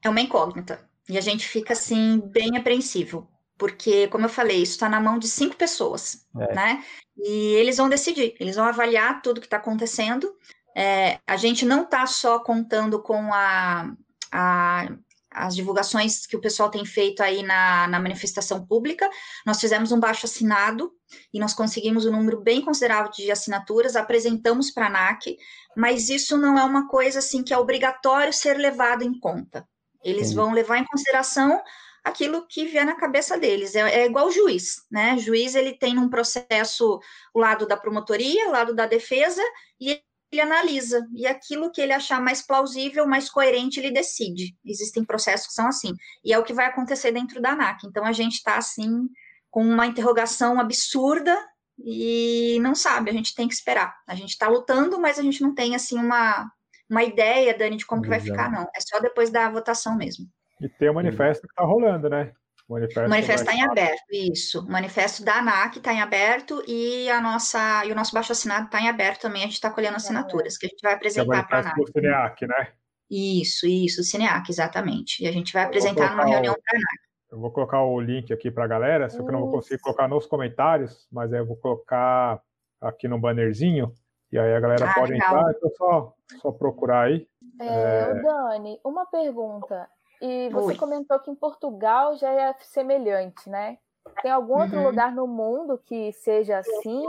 É uma incógnita. E a gente fica, assim, bem apreensivo. Porque, como eu falei, isso está na mão de cinco pessoas, é. né? E eles vão decidir, eles vão avaliar tudo que está acontecendo. É, a gente não está só contando com a, a as divulgações que o pessoal tem feito aí na, na manifestação pública. Nós fizemos um baixo assinado e nós conseguimos um número bem considerável de assinaturas, apresentamos para a ANAC, mas isso não é uma coisa assim que é obrigatório ser levado em conta. Eles Sim. vão levar em consideração aquilo que vier na cabeça deles. É, é igual o juiz, né? O juiz ele tem um processo o lado da promotoria, o lado da defesa, e ele analisa, e aquilo que ele achar mais plausível, mais coerente, ele decide. Existem processos que são assim, e é o que vai acontecer dentro da ANAC. Então, a gente está, assim, com uma interrogação absurda e não sabe, a gente tem que esperar. A gente está lutando, mas a gente não tem, assim, uma, uma ideia, Dani, de como que vai ficar, não. É só depois da votação mesmo. E tem o manifesto que está rolando, né? O manifesto, manifesto está em aberto, isso. O manifesto da ANAC está em aberto e a nossa e o nosso baixo assinado está em aberto também. A gente está colhendo assinaturas que a gente vai apresentar para a ANAC. Do Cineac, né? Isso, isso, Cineac, exatamente. E a gente vai apresentar numa reunião para a ANAC. Eu vou colocar o link aqui para a galera, só que eu não vou conseguir colocar nos comentários, mas aí eu vou colocar aqui no bannerzinho, e aí a galera ah, pode legal. entrar, então só, só procurar aí. É, é... Dani, uma pergunta. E você Oi. comentou que em Portugal já é semelhante, né? Tem algum outro uhum. lugar no mundo que seja assim?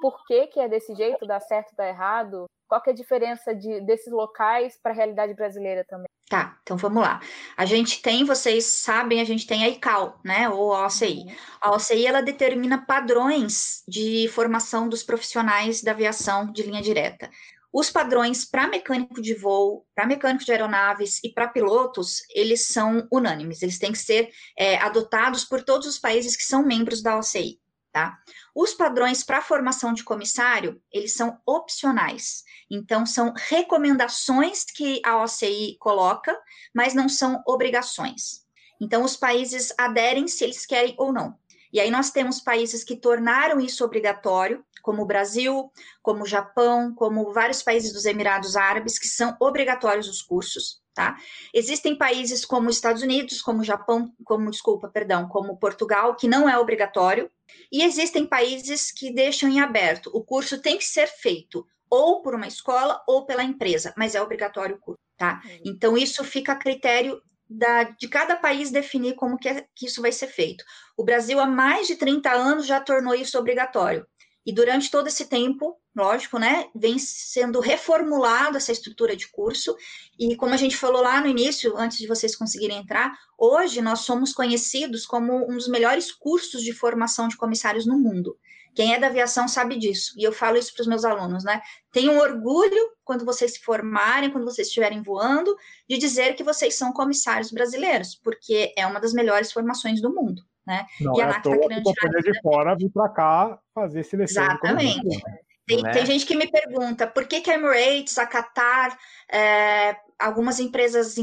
Por que, que é desse jeito? Dá certo, dá errado? Qual que é a diferença de, desses locais para a realidade brasileira também? Tá, então vamos lá. A gente tem, vocês sabem, a gente tem a ICAO, né, ou a OCI. Uhum. A OCI, ela determina padrões de formação dos profissionais da aviação de linha direta. Os padrões para mecânico de voo, para mecânico de aeronaves e para pilotos, eles são unânimes, eles têm que ser é, adotados por todos os países que são membros da OCI. Tá? Os padrões para formação de comissário, eles são opcionais. Então, são recomendações que a OCI coloca, mas não são obrigações. Então, os países aderem se eles querem ou não. E aí nós temos países que tornaram isso obrigatório, como o Brasil, como o Japão, como vários países dos Emirados Árabes, que são obrigatórios os cursos, tá? Existem países como os Estados Unidos, como o Japão, como, desculpa, perdão, como Portugal, que não é obrigatório, e existem países que deixam em aberto. O curso tem que ser feito ou por uma escola ou pela empresa, mas é obrigatório o curso, tá? Então, isso fica a critério da, de cada país definir como que, é, que isso vai ser feito. O Brasil, há mais de 30 anos, já tornou isso obrigatório. E durante todo esse tempo, lógico, né, vem sendo reformulada essa estrutura de curso. E como a gente falou lá no início, antes de vocês conseguirem entrar, hoje nós somos conhecidos como um dos melhores cursos de formação de comissários no mundo. Quem é da aviação sabe disso, e eu falo isso para os meus alunos, né? Tenham orgulho quando vocês se formarem, quando vocês estiverem voando, de dizer que vocês são comissários brasileiros, porque é uma das melhores formações do mundo né? Não e a é NAC está querendo tirar de fora vir para cá fazer seleção. Exatamente. Tem, né? tem, gente que me pergunta por que, que a Emirates, a Qatar, é, algumas empresas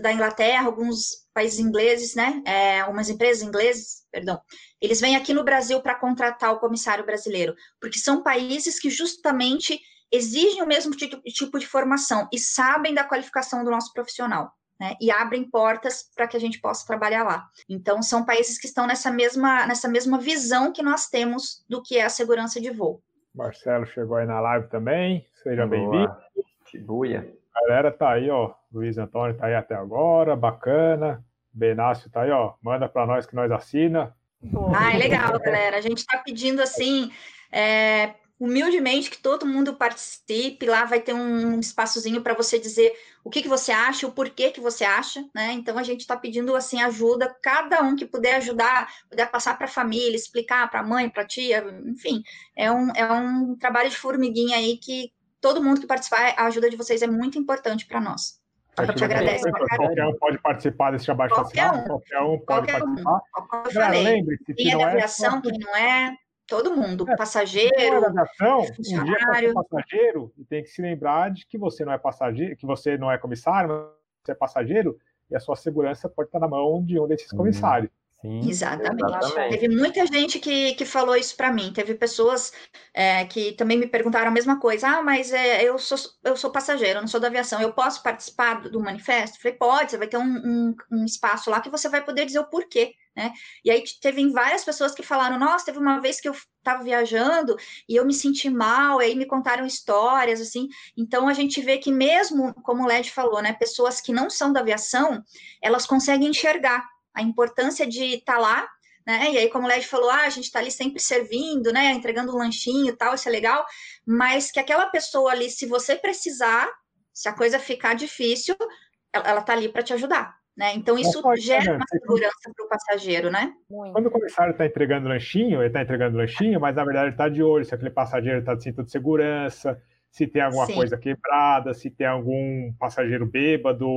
da Inglaterra, alguns países ingleses, né? É, algumas empresas inglesas, perdão, eles vêm aqui no Brasil para contratar o comissário brasileiro, porque são países que justamente exigem o mesmo tipo de formação e sabem da qualificação do nosso profissional né, e abrem portas para que a gente possa trabalhar lá. Então, são países que estão nessa mesma, nessa mesma visão que nós temos do que é a segurança de voo. Marcelo chegou aí na live também, seja bem-vindo. A galera tá aí, ó. Luiz Antônio tá aí até agora, bacana. Benácio tá aí, ó. Manda para nós que nós assina. Ah, legal, galera. A gente está pedindo assim. É, humildemente que todo mundo participe. Lá vai ter um espaçozinho para você dizer o que, que você acha, o porquê que você acha, né? Então a gente está pedindo assim ajuda, cada um que puder ajudar, puder passar para a família, explicar para a mãe, para a tia, enfim, é um, é um trabalho de formiguinha aí que todo mundo que participar, a ajuda de vocês é muito importante para nós. A gente agradece. Qualquer um pode participar desse abaixo qualquer um, qualquer um pode qualquer participar. Um. Como eu falei, quem é da aviação, quem não é, Todo mundo, é, passageiro, navegação, um dia passageiro e tem que se lembrar de que você não é passageiro, que você não é comissário, você é passageiro e a sua segurança pode estar na mão de um desses comissários. Sim, exatamente. exatamente. Teve muita gente que, que falou isso para mim. Teve pessoas é, que também me perguntaram a mesma coisa. Ah, mas é, eu, sou, eu sou passageiro, eu não sou da aviação. Eu posso participar do, do manifesto? falei, pode, você vai ter um, um, um, espaço lá que você vai poder dizer o porquê né? E aí teve várias pessoas que falaram, nossa, teve uma vez que eu estava viajando e eu me senti mal, aí me contaram histórias, assim. Então a gente vê que mesmo, como o Led falou, né, pessoas que não são da aviação, elas conseguem enxergar a importância de estar tá lá, né? E aí, como o Led falou, ah, a gente está ali sempre servindo, né? Entregando um lanchinho e tal, isso é legal, mas que aquela pessoa ali, se você precisar, se a coisa ficar difícil, ela, ela tá ali para te ajudar. Né? Então, isso gera uma segurança para o passageiro, né? Quando o comissário está entregando lanchinho, ele está entregando lanchinho, mas na verdade ele está de olho se aquele passageiro está de cinto de segurança, se tem alguma Sim. coisa quebrada, se tem algum passageiro bêbado,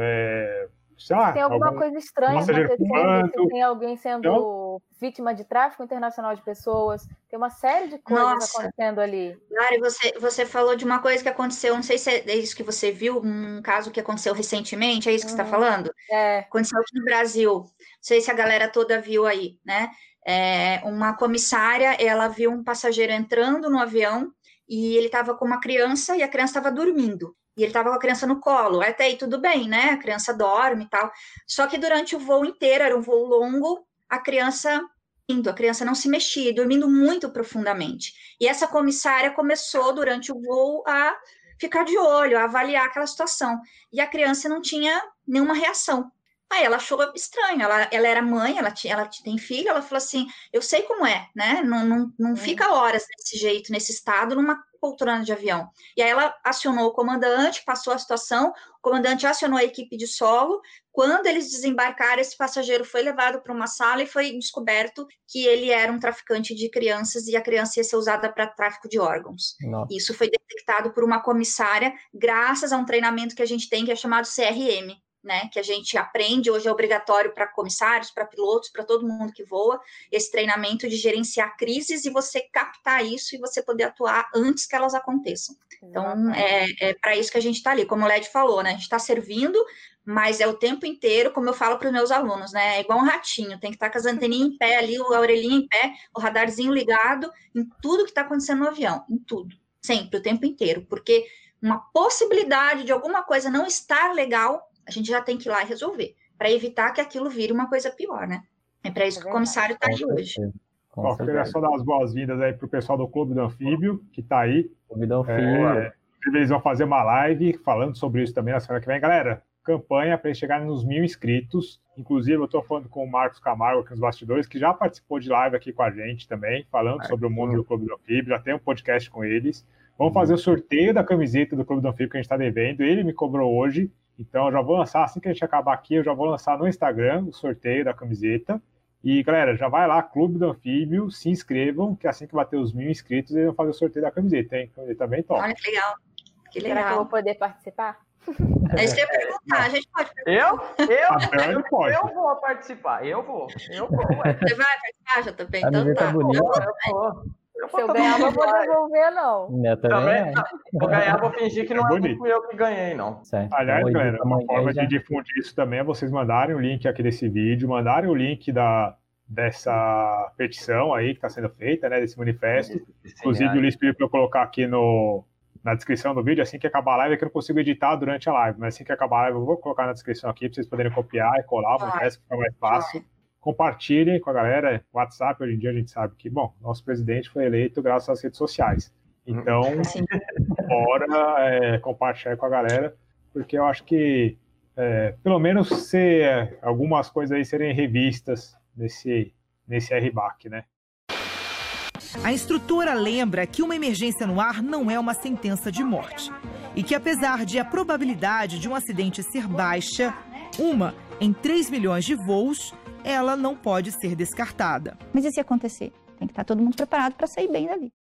é, sei lá, tem alguma algum coisa estranha acontecendo, se tem alguém sendo então, vítima de tráfico internacional de pessoas, tem uma série de coisas nossa. acontecendo ali. Lari, você, você falou de uma coisa que aconteceu, não sei se é isso que você viu, um caso que aconteceu recentemente, é isso que você está uhum. falando? É. Aconteceu aqui no Brasil, não sei se a galera toda viu aí, né? É, uma comissária, ela viu um passageiro entrando no avião e ele estava com uma criança e a criança estava dormindo e ele estava com a criança no colo. Até aí tudo bem, né? A criança dorme e tal. Só que durante o voo inteiro, era um voo longo, a criança indo, a criança não se mexia, dormindo muito profundamente. E essa comissária começou durante o voo a ficar de olho, a avaliar aquela situação. E a criança não tinha nenhuma reação. Aí ela achou estranho, ela, ela era mãe, ela, tinha, ela tem filho, ela falou assim: eu sei como é, né? Não, não, não fica horas desse jeito, nesse estado, numa poltrona de avião. E aí ela acionou o comandante, passou a situação, o comandante acionou a equipe de solo. Quando eles desembarcaram, esse passageiro foi levado para uma sala e foi descoberto que ele era um traficante de crianças e a criança ia ser usada para tráfico de órgãos. Nossa. Isso foi detectado por uma comissária, graças a um treinamento que a gente tem que é chamado CRM, né, que a gente aprende, hoje é obrigatório para comissários, para pilotos, para todo mundo que voa, esse treinamento de gerenciar crises e você captar isso e você poder atuar antes que elas aconteçam. Então, é, é para isso que a gente está ali, como o Led falou, né, a gente está servindo, mas é o tempo inteiro, como eu falo para os meus alunos, né, é igual um ratinho, tem que estar tá com as anteninhas em pé ali, a orelhinha em pé, o radarzinho ligado em tudo que está acontecendo no avião, em tudo, sempre, o tempo inteiro, porque uma possibilidade de alguma coisa não estar legal a gente já tem que ir lá e resolver, para evitar que aquilo vire uma coisa pior, né? É para isso é que o comissário está aí hoje. Bom, queria só dar as boas-vindas aí para o pessoal do Clube do Anfíbio, que está aí. Clube do Anfíbio. É, eles vão fazer uma live falando sobre isso também na semana que vem. Galera, campanha para eles chegarem nos mil inscritos. Inclusive, eu estou falando com o Marcos Camargo aqui nos bastidores, que já participou de live aqui com a gente também, falando sobre o mundo do Clube do Anfíbio. Já tem um podcast com eles. Vamos fazer o sorteio da camiseta do Clube do Anfíbio que a gente está devendo. Ele me cobrou hoje. Então, eu já vou lançar, assim que a gente acabar aqui, eu já vou lançar no Instagram o sorteio da camiseta. E, galera, já vai lá, Clube do Anfíbio, se inscrevam, que assim que bater os mil inscritos, eles vão fazer o sorteio da camiseta, hein? Camiseta também top. Olha, que legal. Que legal. Será que eu vou poder participar? É isso que eu ia perguntar, a gente pode Eu? Eu, eu, pode. eu vou participar, eu vou. Eu vou. Você vai participar, já também? Então tá. Eu, eu vou. Se eu ganhar, não vou devolver, não. Eu também. também vou ganhar, vou fingir que não é, é fui eu que ganhei, não. Certo. Aliás, então, galera, uma forma já... de difundir isso também é vocês mandarem o link aqui desse vídeo, mandarem o link da, dessa petição aí que está sendo feita, né, desse manifesto. Sim, Inclusive, o Luiz pediu para eu colocar aqui no, na descrição do vídeo, assim que acabar a live, é que eu não consigo editar durante a live, mas assim que acabar a live eu vou colocar na descrição aqui para vocês poderem copiar e colar o manifesto, fica mais fácil compartilhem com a galera. WhatsApp, hoje em dia, a gente sabe que, bom, nosso presidente foi eleito graças às redes sociais. Então, bora é, compartilhar com a galera, porque eu acho que, é, pelo menos, ser algumas coisas aí serem revistas nesse, nesse RBAC, né? A instrutora lembra que uma emergência no ar não é uma sentença de morte. E que, apesar de a probabilidade de um acidente ser baixa, uma em 3 milhões de voos, ela não pode ser descartada. Mas e se acontecer? Tem que estar todo mundo preparado para sair bem dali.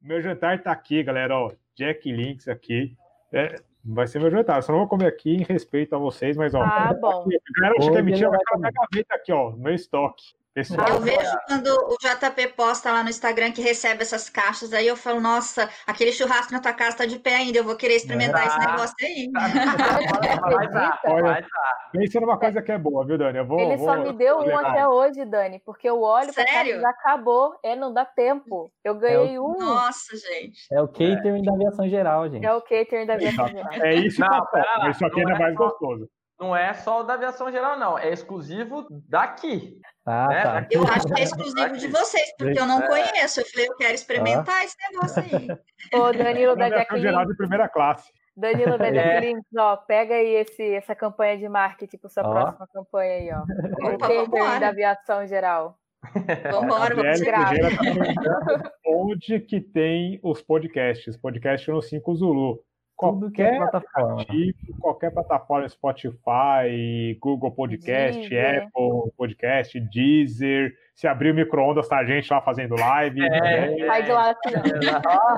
Meu jantar está aqui, galera. Ó, Jack Links aqui. É, vai ser meu jantar. Só não vou comer aqui em respeito a vocês, mas ó. Ah, bom. A galera que quer mentir vai colocar na gaveta aqui, ó, no meu estoque. Pessoal, eu vejo quando o JP posta lá no Instagram que recebe essas caixas, aí eu falo, nossa, aquele churrasco na tua casa tá de pé ainda, eu vou querer experimentar ah, esse negócio aí. Vai dar, Olha, pensa numa coisa que é boa, viu, Dani? Eu vou, Ele vou, só me deu um até hoje, Dani, porque eu olho casa já acabou, é, não dá tempo. Eu ganhei é o... um. Nossa, gente. É o catering é. da aviação geral, gente. É o catering da aviação geral. É isso, não, isso aqui ainda é mais gostoso não é só o da aviação geral, não. É exclusivo daqui. Ah, né? tá. Eu acho que é exclusivo de vocês, porque eu não conheço. Eu falei, eu quero experimentar esse negócio aí. Ô, Danilo da Navegação geral de primeira classe. Danilo da É. Ó, pega aí esse, essa campanha de marketing para sua Ó. próxima campanha aí, ó. O Opa, vambora. da aviação geral. Vambora, vamos. Ferreira tá onde que tem os podcasts. Podcast no 5 Zulu. Tudo que é Qualquer plataforma. aplicativo, qualquer plataforma, Spotify, Google Podcast, Deezer. Apple Podcast, Deezer. Se abrir o micro-ondas, tá a gente lá fazendo live. É. né? Sai de lá assim.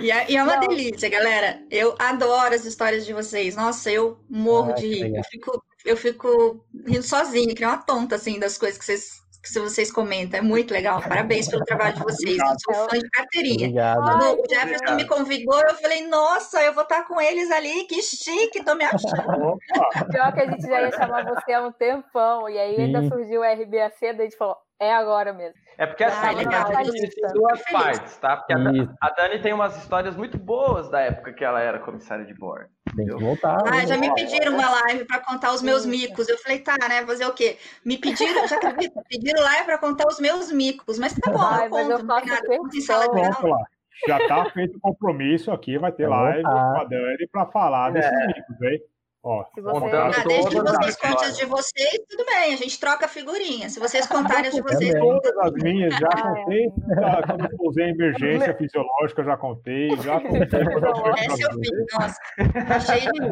E é, e é uma Não. delícia, galera. Eu adoro as histórias de vocês. Nossa, eu morro Ah, de rir. Eu fico, eu fico rindo sozinha, que nem uma tonta, assim, das coisas que vocês, que vocês comentam. É muito legal. Parabéns pelo trabalho de vocês. Eu sou fã de carteirinha. Obrigado. Quando Ai, o Jefferson me convidou, eu falei, nossa, eu vou estar com eles ali, que chique, tô me achando. Opa, Pior que a gente já ia chamar você há um tempão, e aí ainda Sim. surgiu o RBAC, daí a gente falou, é agora mesmo. É porque assim, Ah, a legal. gente tem duas partes, tá? Porque a, Isso, a Dani tem umas histórias muito boas da época que ela era comissária de bordo. tem que voltar. Ah, já me pediram uma live para contar os meus micos. Eu falei, tá, né? Fazer o quê? Me pediram, já acredito, pediram live para contar os meus micos. Mas tá bom, Ai, eu conto, eu não tem faço nada. Conto em sala de questão. pronto aula. lá. Já tá feito o compromisso aqui, vai ter Vai live com a Dani para falar desses micos, hein? Ó, Se você... Ah, desde que vocês contem as de vocês, tudo bem, a gente troca figurinha. Se vocês contarem as de vocês, todas as minhas, já Ah, é. contei. já- Quando eu usei emergência fisiológica, já contei. Já contei. eu pra- vi. Nossa, tá de mim.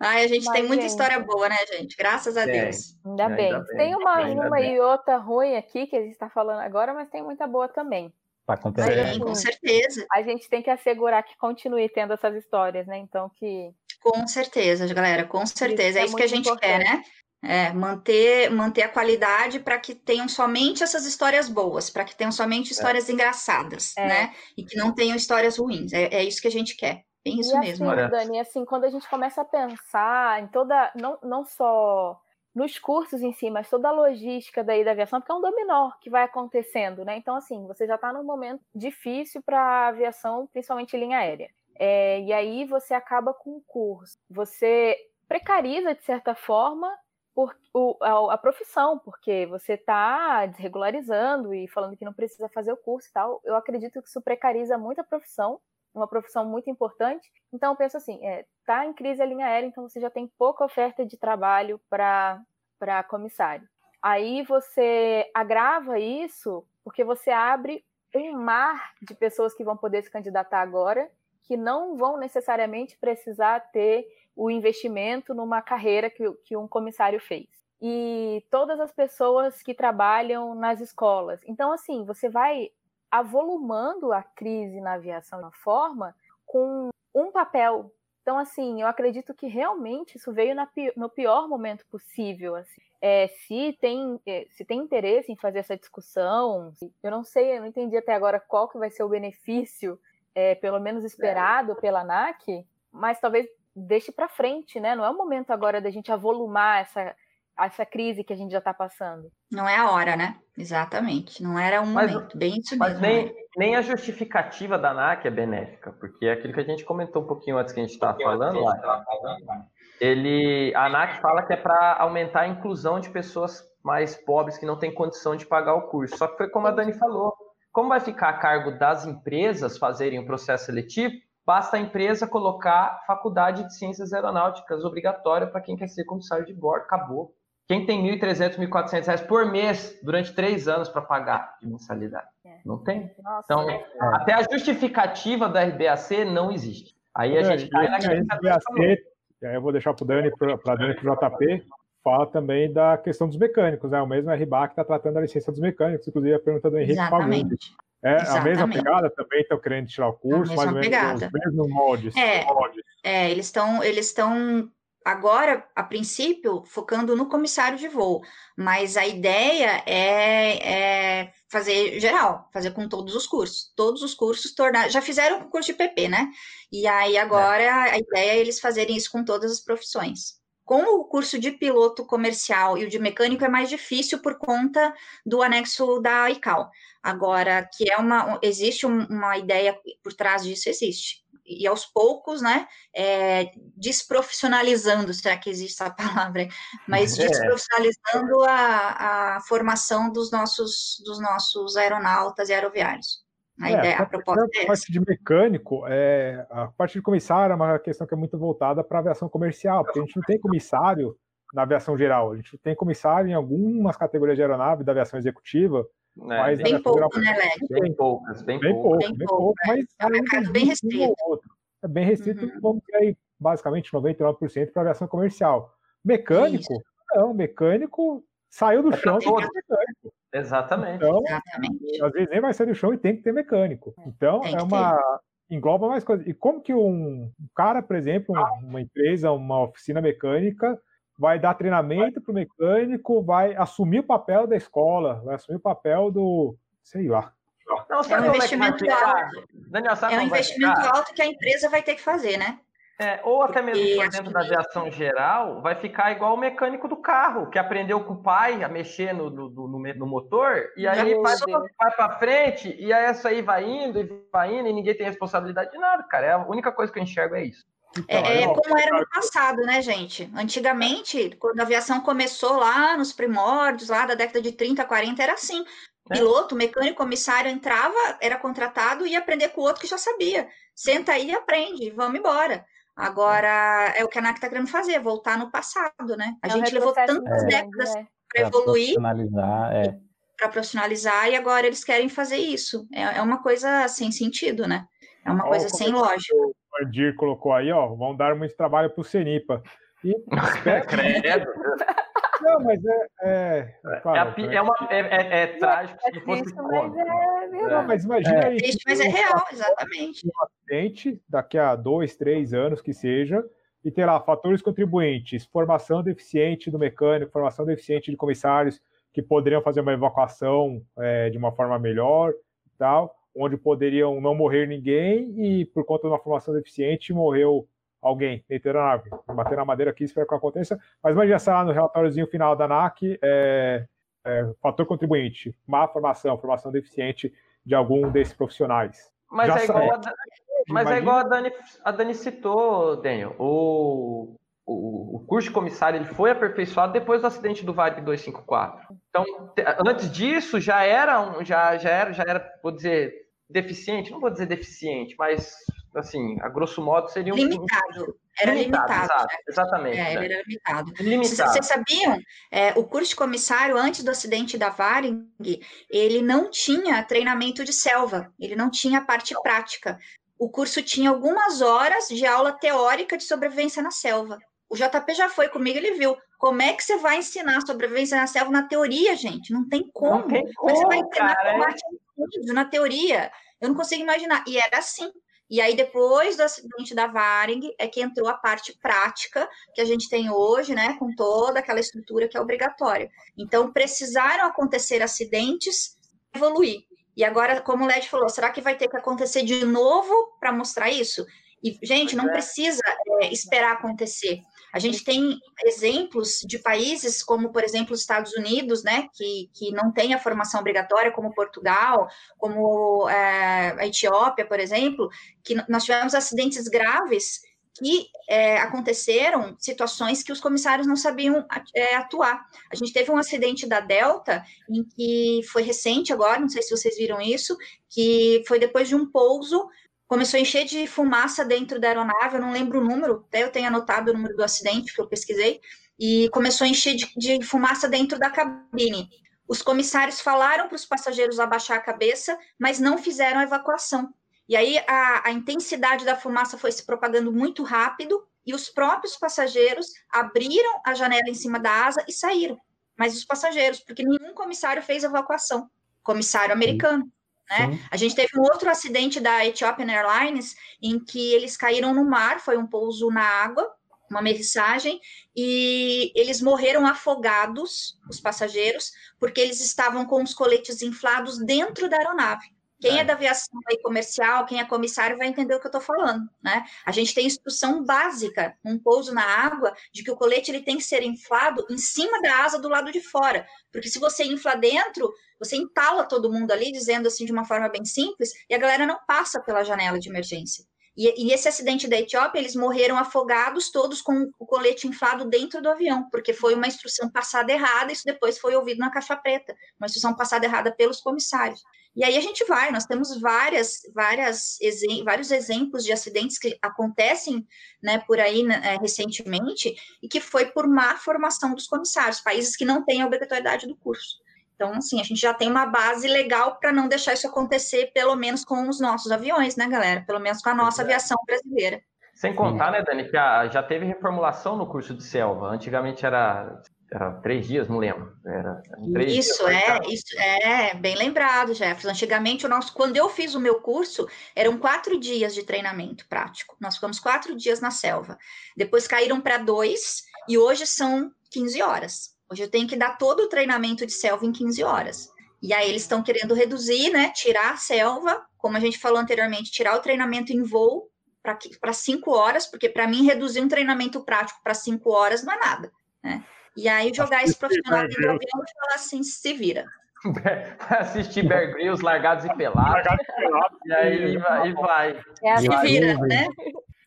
Ai, a gente tem Mas, muita gente. história boa, né, gente? Graças a Tem. Deus. Ainda Ainda bem. bem, Tem uma, ainda uma bem. e outra ruim aqui que a gente está falando agora, mas tem muita boa também. Para compensar. Sim, com certeza. A gente tem que assegurar que continue tendo essas histórias, né? Então que Com certeza, galera, com certeza. é É isso que a gente quer, né? É, manter, manter a qualidade para que tenham somente essas histórias boas, para que tenham somente histórias engraçadas, É. né? E que não tenham histórias ruins. É, é isso que a gente quer. Bem isso e mesmo. assim, olha. Dani, assim, quando a gente começa a pensar em toda, não, não só nos cursos em si, mas toda a logística daí da aviação, porque é um dominó que vai acontecendo, né? Então, assim, você já está num momento difícil para a aviação, principalmente linha aérea. É, e aí você acaba com o curso. Você precariza, de certa forma, por, o, a, a profissão, porque você está desregularizando e falando que não precisa fazer o curso e tal. Eu acredito que isso precariza muito a profissão, uma profissão muito importante. Então, eu penso assim, é, tá em crise a linha aérea, então você já tem pouca oferta de trabalho para comissário. Aí você agrava isso porque você abre um mar de pessoas que vão poder se candidatar agora, que não vão necessariamente precisar ter o investimento numa carreira que, que um comissário fez. E todas as pessoas que trabalham nas escolas. Então, assim, você vai avolumando a crise na aviação de uma forma com um papel. Então, assim, eu acredito que realmente isso veio na, no pior momento possível. Assim. É, se, tem, é, se tem interesse em fazer essa discussão, eu não sei, eu não entendi até agora qual que vai ser o benefício, é, pelo menos esperado pela ANAC, mas talvez deixe para frente, né? Não é o momento agora da gente avolumar essa, essa crise que a gente já está passando. Não é a hora, né? Exatamente. Não era um Mas- momento. Bem isso Mas mesmo. né? nem, nem a justificativa da ANAC é benéfica, porque é aquilo que a gente comentou um pouquinho antes que a gente estava falando lá. Ele, a ANAC fala que é para aumentar a inclusão de pessoas mais pobres que não têm condição de pagar o curso. Só que foi como a Dani falou. Como vai ficar a cargo das empresas fazerem o processo seletivo, basta a empresa colocar faculdade de ciências aeronáuticas obrigatória para quem quer ser comissário de bordo. Acabou. Quem tem 1.300, 1.400 reais por mês durante três anos para pagar de mensalidade? É. Não tem. Nossa, Então, até a justificativa da RBAC não existe. Aí a gente cai naquilo a que a Dani falou. SBAC, e aí eu vou deixar para o Dani, para Dani para o JP, fala também da questão dos mecânicos, né? O mesmo RBAC está tratando da licença dos mecânicos, inclusive a pergunta do Henrique Fagundes. Exatamente. É a mesma Exatamente. pegada também, estão querendo tirar o curso, A mais ou mesma menos pegada. os mesmos moldes. É. moldes. É, eles estão eles estão agora, a princípio, focando no comissário de voo, mas a ideia é, é fazer geral, fazer com todos os cursos. Todos os cursos tornar. Já fizeram o curso de PP, né? E aí agora a ideia é eles fazerem isso com todas as profissões. Com o curso de piloto comercial e o de mecânico é mais difícil por conta do anexo da ICAO. Agora, que é uma. Existe um- uma ideia por trás disso, existe e aos poucos, né, é, desprofissionalizando, será que existe essa palavra? Mas é. desprofissionalizando a, a formação dos nossos, dos nossos aeronautas e aeroviários. A, é, ideia, a proposta é a parte de mecânico, é, a parte de comissário é uma questão que é muito voltada para a aviação comercial, porque a gente não tem comissário na aviação geral, a gente tem comissário em algumas categorias de aeronave da aviação executiva, é, mas bem pouco, geral, né, Led? Bem poucas, bem, bem pouco. Bem, pouco, mas é um mercado bem restrito. É bem restrito, uhum. vamos ter aí basicamente 99% para aviação comercial. Mecânico, Isso. não, mecânico saiu do é chão tem mecânico. Exatamente. Então, Exatamente. às vezes nem vai sair do chão e tem que ter mecânico. Então, é uma. Ter. engloba mais coisas. E como que um cara, por exemplo, uma empresa, uma oficina mecânica, vai dar treinamento para o mecânico, vai assumir o papel da escola, vai assumir o papel do. sei lá. Não, é um é investimento alto. Daniel, é um investimento alto que a empresa vai ter que fazer, né? É, ou até mesmo por dentro da aviação geral, vai ficar igual o mecânico do carro, que aprendeu com o pai a mexer no, no, no, no motor, e aí vai, vai para frente, e aí essa aí vai indo e vai indo, e ninguém tem responsabilidade de nada, cara. É a única coisa que eu enxergo é isso. Então, é, é como era no passado, né, gente? Antigamente, quando a aviação começou lá nos primórdios, lá da década de 30, 40, era assim. É. Piloto, mecânico, comissário entrava, era contratado e ia aprender com o outro que já sabia. Senta aí e aprende, vamos embora. Agora, é o que a ANAC está querendo fazer, voltar no passado, né? A é gente levou tantas é, décadas é. para evoluir. É. Para profissionalizar, e agora eles querem fazer isso. É, é uma coisa sem sentido, né? É uma coisa sem lógica. O Ardir colocou aí, ó, vão dar muito trabalho para o Cenipa. E Credo. Não, mas é. É, é claro, é, é, uma, é, é, é trágico se fosse mas é, Não, mas imagina é. Triste, mas é real, exatamente. Um acidente daqui a dois, três anos que seja, e ter lá fatores contribuintes, formação deficiente do mecânico, formação deficiente de comissários que poderiam fazer uma evacuação é, de uma forma melhor e tal, onde poderiam não morrer ninguém e por conta de uma formação deficiente morreu alguém dentro da nave. Bater na madeira aqui, espero que aconteça. Mas imagina, sei lá, no relatóriozinho final da NAC, é, é, fator contribuinte, má formação, formação deficiente de algum desses profissionais. Mas, é igual, a, mas é igual, a, Dani, a Dani citou, Daniel. O, o, o, curso de comissário ele foi aperfeiçoado depois do acidente do Varig 254. Então, antes disso, já era, um, já, já era, já era, vou dizer, deficiente, não vou dizer deficiente, mas assim, a grosso modo seria um. Limitado. Era limitado. limitado né? Exatamente. É, ele era limitado. limitado. Vocês sabiam? É, o curso de comissário, antes do acidente da Varing, ele não tinha treinamento de selva, ele não tinha parte prática. O curso tinha algumas horas de aula teórica de sobrevivência na selva. O JP já foi comigo, ele viu. Como é que você vai ensinar sobrevivência na selva na teoria, gente? Não tem como. Não tem como, você vai ensinar cara, combate é... na teoria. Eu não consigo imaginar. E era assim. E aí, depois do acidente da Varing, é que entrou a parte prática que a gente tem hoje, né, com toda aquela estrutura que é obrigatória. Então, precisaram acontecer acidentes, evoluir. E agora, como o Led falou, será que vai ter que acontecer de novo para mostrar isso? E, gente, não é. precisa é, esperar acontecer. A gente tem exemplos de países como, por exemplo, os Estados Unidos, né, que, que não tem a formação obrigatória, como Portugal, como é, a Etiópia, por exemplo, que nós tivemos acidentes graves que é, aconteceram situações que os comissários não sabiam é, atuar. A gente teve um acidente da Delta, em que foi recente agora, não sei se vocês viram isso, que foi depois de um pouso começou a encher de fumaça dentro da aeronave, eu não lembro o número, até eu tenho anotado o número do acidente que eu pesquisei, e começou a encher de, de fumaça dentro da cabine. Os comissários falaram para os passageiros abaixar a cabeça, mas não fizeram a evacuação. E aí a, a intensidade da fumaça foi se propagando muito rápido, e os próprios passageiros abriram a janela em cima da asa e saíram. Mas os passageiros, porque nenhum comissário fez evacuação, comissário americano. Né? A gente teve um outro acidente da Ethiopian Airlines em que eles caíram no mar, foi um pouso na água, uma mensagem, e eles morreram afogados, os passageiros, porque eles estavam com os coletes inflados dentro da aeronave. Quem é, é da aviação aí comercial, quem é comissário, vai entender o que eu estou falando, né? A gente tem instrução básica, um pouso na água, de que o colete ele tem que ser inflado em cima da asa do lado de fora, porque se você infla dentro, você entala todo mundo ali, dizendo assim de uma forma bem simples, e a galera não passa pela janela de emergência. E, e, esse acidente da Etiópia, eles morreram afogados, todos com o colete inflado dentro do avião, porque foi uma instrução passada errada, isso depois foi ouvido na caixa preta, uma instrução passada errada pelos comissários. E aí a gente vai, nós temos várias, várias vários exemplos de acidentes que acontecem né, por aí né, é, recentemente e que foi por má formação dos comissários, países que não têm a obrigatoriedade do curso. Então, assim, a gente já tem uma base legal para não deixar isso acontecer, pelo menos com os nossos aviões, né, galera? Pelo menos com a nossa é. aviação brasileira. Sem contar, né, Dani, que a, já teve reformulação no curso de selva. Antigamente era, era três dias, não lembro. Era, isso, dias, é, isso é bem lembrado, Jefferson. Antigamente, o nosso, quando eu fiz o meu curso, eram quatro dias de treinamento prático. Nós ficamos quatro dias na selva. Depois caíram para dois e hoje são 15 horas. Hoje eu tenho que dar todo o treinamento de selva em 15 horas. E aí eles estão querendo reduzir, né? Tirar a selva, como a gente falou anteriormente, tirar o treinamento em voo para 5 horas, porque para mim reduzir um treinamento prático para 5 horas não é nada. Né? E aí jogar esse profissional dentro do avião e falar assim, se vira. assistir Bear Grylls largados e pelados. e aí vai. vai. É se vira, né?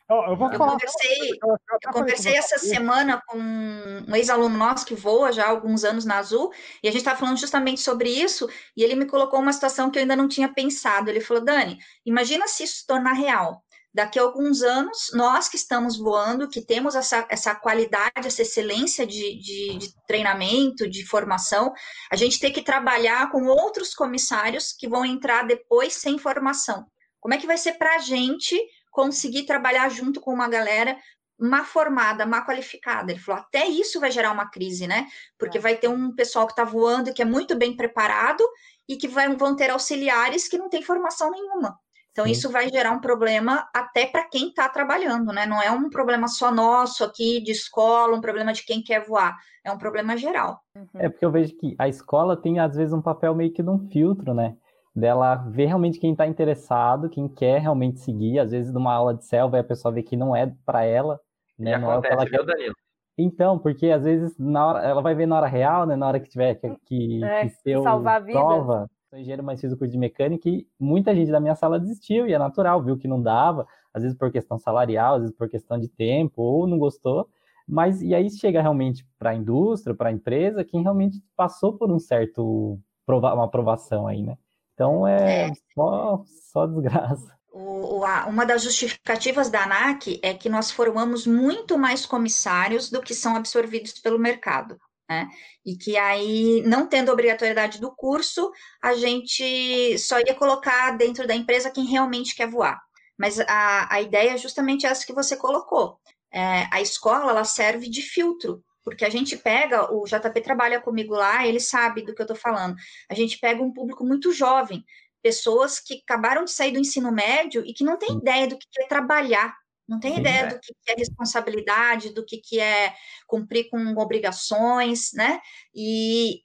Eu, vou eu falar. Conversei, eu conversei essa semana com um ex-aluno nosso que voa já há alguns anos na Azul, e a gente estava falando justamente sobre isso, e ele me colocou uma situação que eu ainda não tinha pensado. Ele falou: Dani, imagina se isso se tornar real. Daqui a alguns anos, nós que estamos voando, que temos essa, essa qualidade, essa excelência de, de, de treinamento, de formação, a gente tem que trabalhar com outros comissários que vão entrar depois sem formação. Como é que vai ser para a gente conseguir trabalhar junto com uma galera má formada, má qualificada. Ele falou, até isso vai gerar uma crise, né? Porque é. vai ter um pessoal que está voando que é muito bem preparado e que vai, vão ter auxiliares que não têm formação nenhuma. Então, Sim. isso vai gerar um problema até para quem está trabalhando, né? Não é um problema só nosso aqui de escola, um problema de quem quer voar, é um problema geral. É porque eu vejo que a escola tem, às vezes, um papel meio que de um filtro, né? Dela ver realmente quem está interessado, quem quer realmente seguir. Às vezes, numa aula de selva, a pessoa vê que não é para ela, né? E não acontece, é ela quer... Danilo? Então, porque às vezes na hora, ela vai ver na hora real, né? Na hora que tiver que, que, é, que ser salvar a vida. prova. Sou engenheiro, mas fiz o curso de mecânica e muita gente da minha sala desistiu, e é natural, viu que não dava, às vezes por questão salarial, às vezes por questão de tempo, ou não gostou. Mas e aí chega realmente para a indústria, para a empresa, quem realmente passou por um certo uma aprovação aí, né? Então é, é. Só, só desgraça. O, a, uma das justificativas da ANAC é que nós formamos muito mais comissários do que são absorvidos pelo mercado. Né? E que aí, não tendo obrigatoriedade do curso, a gente só ia colocar dentro da empresa quem realmente quer voar. Mas a, a ideia é justamente essa que você colocou. É, a escola ela serve de filtro porque a gente pega, o JP trabalha comigo lá, ele sabe do que eu estou falando. A gente pega um público muito jovem, pessoas que acabaram de sair do ensino médio e que não tem ideia do que é trabalhar, não tem Sim, ideia é. do que é responsabilidade, do que é cumprir com obrigações, né? E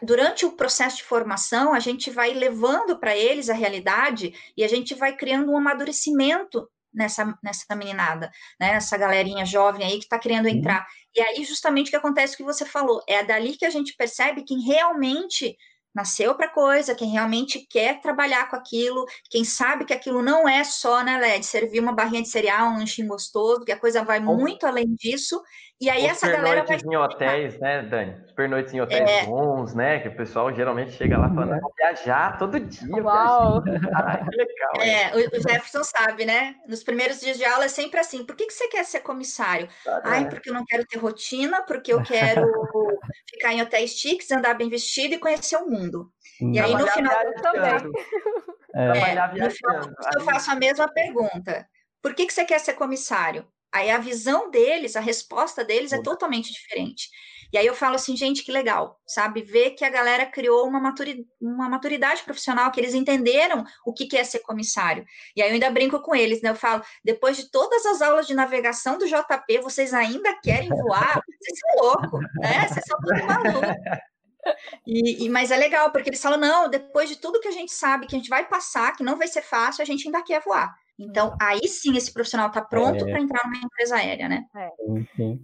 durante o processo de formação, a gente vai levando para eles a realidade e a gente vai criando um amadurecimento nessa, nessa meninada, né? Essa galerinha jovem aí que está querendo entrar. E aí, justamente o que acontece que você falou, é dali que a gente percebe quem realmente nasceu para coisa, quem realmente quer trabalhar com aquilo, quem sabe que aquilo não é só, né, Led, servir uma barrinha de cereal, um lanchinho gostoso, que a coisa vai muito além disso. E aí essa galera vai em hotéis, né, Dani? Supernoites em hotéis é. bons, né, que o pessoal geralmente chega lá falando, vou viajar todo dia. Uau! Que legal. É, o Jefferson sabe, né? Nos primeiros dias de aula é sempre assim, por que, que você quer ser comissário? Ah, Ai, é. porque eu não quero ter rotina, porque eu quero ficar em hotéis chiques, andar bem vestido e conhecer o mundo. E aí no final também. É, no final eu faço a mesma pergunta. Por que, que você quer ser comissário? Aí a visão deles, a resposta deles é totalmente diferente. E aí eu falo assim, gente, que legal, sabe? Ver que a galera criou uma maturidade, uma maturidade profissional, que eles entenderam o que é ser comissário. E aí eu ainda brinco com eles, né? Eu falo, depois de todas as aulas de navegação do JP, vocês ainda querem voar? Vocês são loucos, né? Vocês são tudo malucos. E, e, mas é legal, porque eles falam, não, depois de tudo que a gente sabe, que a gente vai passar, que não vai ser fácil, a gente ainda quer voar. Então, aí sim esse profissional está pronto é. para entrar numa empresa aérea, né? É.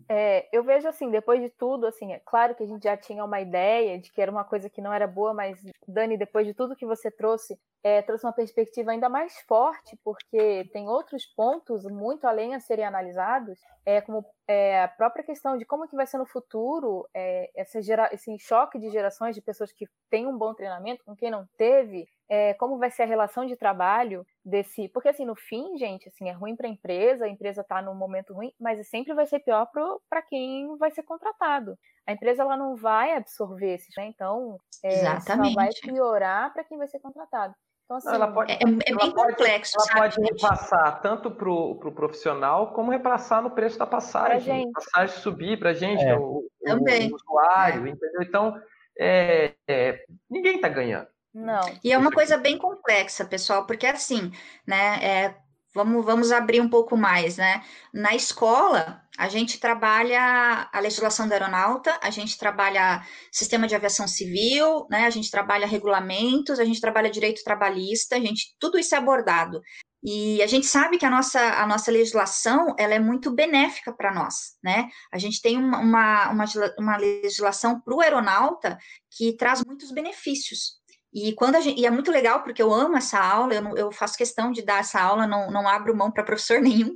é. eu vejo assim, depois de tudo, assim, é claro que a gente já tinha uma ideia de que era uma coisa que não era boa, mas Dani, depois de tudo que você trouxe, é, trouxe uma perspectiva ainda mais forte, porque tem outros pontos muito além a serem analisados, é, como é, a própria questão de como que vai ser no futuro é, essa gera, esse choque de gerações de pessoas que têm um bom treinamento com quem não teve, é, como vai ser a relação de trabalho desse, porque assim no fim, gente, assim é ruim para a empresa, a empresa está num momento ruim, mas sempre vai ser pior para quem vai ser contratado. A empresa ela não vai absorver esses, né? Então, é, só vai piorar para quem vai ser contratado. Então, assim, ela pode, é, é bem ela complexo. Pode, ela pode repassar tanto para o pro profissional, como repassar no preço da passagem. A passagem subir para a gente, é. o, o, usuário, entendeu? Então, é, é ninguém está ganhando. Não. E é uma coisa bem complexa, pessoal, porque assim, né? É, vamos, vamos abrir um pouco mais, né? Na escola, a gente trabalha a legislação da aeronauta, a gente trabalha sistema de aviação civil, né? A gente trabalha regulamentos, a gente trabalha direito trabalhista, a gente tudo isso é abordado. E a gente sabe que a nossa, a nossa legislação ela é muito benéfica para nós, né? A gente tem uma, uma, uma legislação para o aeronauta que traz muitos benefícios. E quando gente, e é muito legal porque eu amo essa aula, eu, não, eu faço questão de dar essa aula, não, não abro mão para professor nenhum,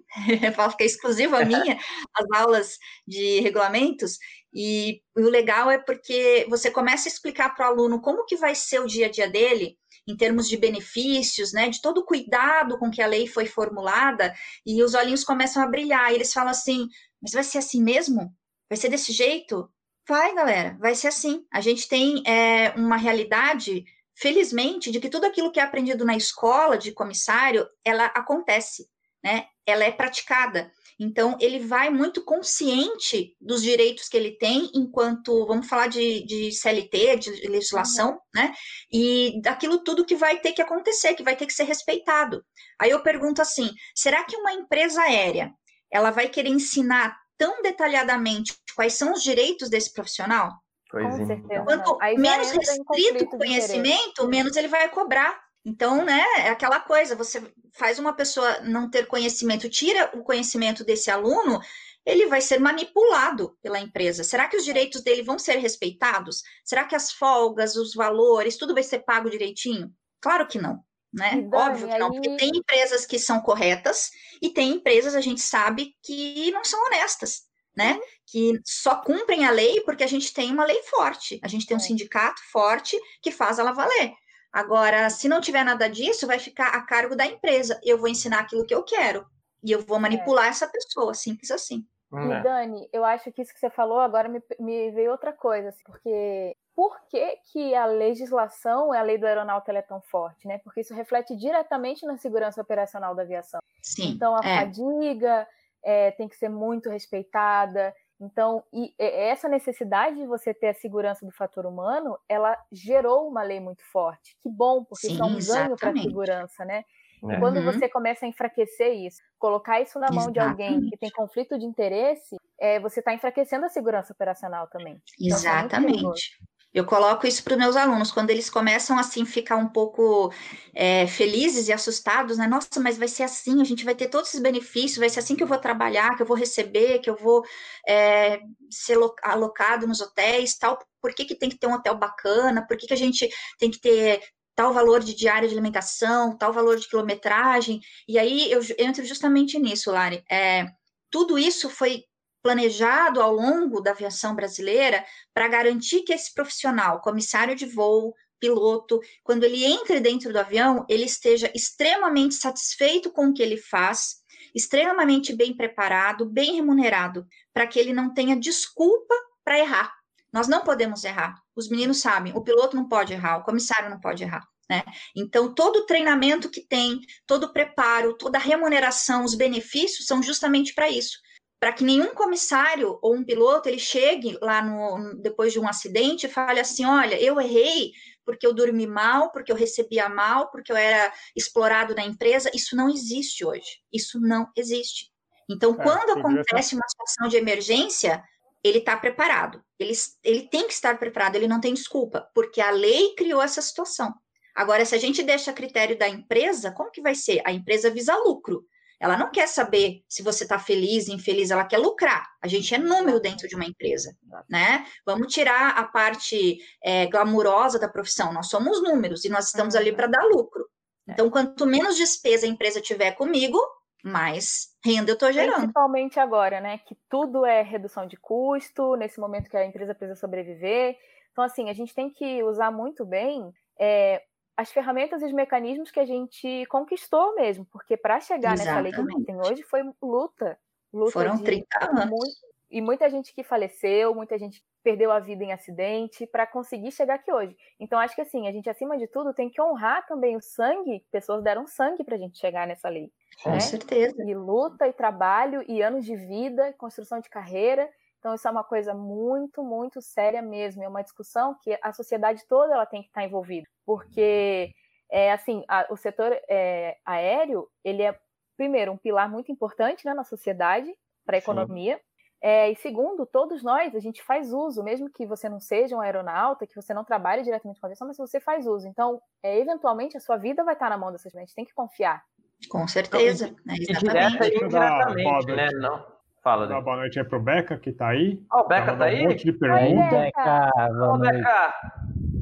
falo que é exclusiva minha, as aulas de regulamentos. E, e o legal é porque você começa a explicar para o aluno como que vai ser o dia a dia dele, em termos de benefícios, né, de todo o cuidado com que a lei foi formulada, e os olhinhos começam a brilhar, e eles falam assim, mas vai ser assim mesmo? Vai ser desse jeito? Vai, galera, vai ser assim. A gente tem é, uma realidade felizmente, de que tudo aquilo que é aprendido na escola de comissário, ela acontece, né? Ela é praticada. Então, ele vai muito consciente dos direitos que ele tem enquanto, vamos falar de, de CLT, de legislação, uhum. né? E daquilo tudo que vai ter que acontecer, que vai ter que ser respeitado. Aí eu pergunto assim: será que uma empresa aérea ela vai querer ensinar tão detalhadamente quais são os direitos desse profissional? Pois Com certeza. Quanto menos restrito o conhecimento, menos ele vai cobrar. Então, né, é aquela coisa, você faz uma pessoa não ter conhecimento, tira o conhecimento desse aluno, ele vai ser manipulado pela empresa. Será que os direitos dele vão ser respeitados? Será que as folgas, os valores, tudo vai ser pago direitinho? Claro que não, né? Dani, Óbvio que não, porque tem empresas que são corretas e tem empresas, a gente sabe, que não são honestas né? Que só cumprem a lei porque a gente tem uma lei forte, a gente tem um é. sindicato forte que faz ela valer. Agora, se não tiver nada disso, vai ficar a cargo da empresa. Eu vou ensinar aquilo que eu quero e eu vou é. manipular é. essa pessoa, simples assim. E é. Dani, eu acho que isso que você falou agora me, me veio outra coisa, assim, porque por que, que a legislação, a lei do aeronauta é tão forte, né? Porque isso reflete diretamente na segurança operacional da aviação. Sim, então a é. fadiga, é, tem que ser muito respeitada. Então, e essa necessidade de você ter a segurança do fator humano, ela gerou uma lei muito forte. Que bom, porque Sim, isso é um ganho para a segurança, né? E quando uhum. você começa a enfraquecer isso, colocar isso na mão exatamente. de alguém que tem conflito de interesse, é, você está enfraquecendo a segurança operacional também. Então, é exatamente. Eu coloco isso para os meus alunos, quando eles começam assim ficar um pouco é, felizes e assustados, né? Nossa, mas vai ser assim, a gente vai ter todos esses benefícios, vai ser assim que eu vou trabalhar, que eu vou receber, que eu vou é, ser alocado nos hotéis, tal. Por que, que tem que ter um hotel bacana? Por que, que a gente tem que ter tal valor de diária de alimentação, tal valor de quilometragem? E aí eu entro justamente nisso, Lari. É, tudo isso foi planejado ao longo da aviação brasileira para garantir que esse profissional, comissário de voo, piloto, quando ele entre dentro do avião, ele esteja extremamente satisfeito com o que ele faz, extremamente bem preparado, bem remunerado, para que ele não tenha desculpa para errar. Nós não podemos errar. Os meninos sabem, o piloto não pode errar, o comissário não pode errar. Né? Então, todo o treinamento que tem, todo o preparo, toda a remuneração, os benefícios são justamente para isso para que nenhum comissário ou um piloto ele chegue lá no, depois de um acidente e fale assim, olha, eu errei porque eu dormi mal, porque eu recebia mal, porque eu era explorado na empresa. Isso não existe hoje. Isso não existe. Então, é, quando acontece uma situação de emergência, ele está preparado. Ele, ele tem que estar preparado, ele não tem desculpa, porque a lei criou essa situação. Agora, se a gente deixa a critério da empresa, como que vai ser? A empresa visa lucro. Ela não quer saber se você está feliz, infeliz, ela quer lucrar. A gente é número dentro de uma empresa, né? Vamos tirar a parte é, glamurosa da profissão. Nós somos números e nós estamos ali para dar lucro. É. Então, quanto menos despesa a empresa tiver comigo, mais renda eu estou gerando. Principalmente agora, né? Que tudo é redução de custo, nesse momento que a empresa precisa sobreviver. Então, assim, a gente tem que usar muito bem é, as ferramentas e os mecanismos que a gente conquistou mesmo, porque para chegar Exatamente. nessa lei que a gente tem hoje foi luta. luta Foram de, 30 anos. Muito, e muita gente que faleceu, muita gente que perdeu a vida em acidente para conseguir chegar aqui hoje. Então acho que assim, a gente acima de tudo tem que honrar também o sangue, pessoas deram sangue para a gente chegar nessa lei. Com né? certeza. E luta e trabalho e anos de vida, construção de carreira. Então isso é uma coisa muito, muito séria mesmo. É uma discussão que a sociedade toda ela tem que estar envolvida, porque é assim, a, o setor é, aéreo ele é primeiro um pilar muito importante né, na sociedade para a economia. É, e segundo, todos nós, a gente faz uso, mesmo que você não seja um aeronauta, que você não trabalhe diretamente com a aviação, mas você faz uso. Então, é, eventualmente, a sua vida vai estar na mão dessas gente. A gente tem que confiar. Com certeza. Então, é, direta e indiretamente, né? Não. Fala, Dá boa noite aí pro Beca, que tá aí. Ó, oh, o Beca tá aí? Um monte de perguntas. Beca, Ô, Beca.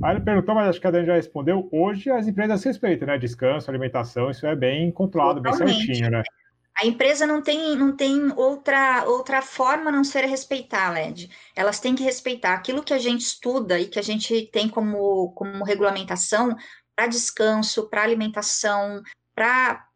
Aí ele perguntou, mas acho que a Dani já respondeu. Hoje as empresas respeitam, né? Descanso, alimentação, isso é bem controlado, Totalmente. bem certinho, né? A empresa não tem, não tem outra, outra forma a não ser respeitar, LED. Elas têm que respeitar aquilo que a gente estuda e que a gente tem como, como regulamentação para descanso, para alimentação, para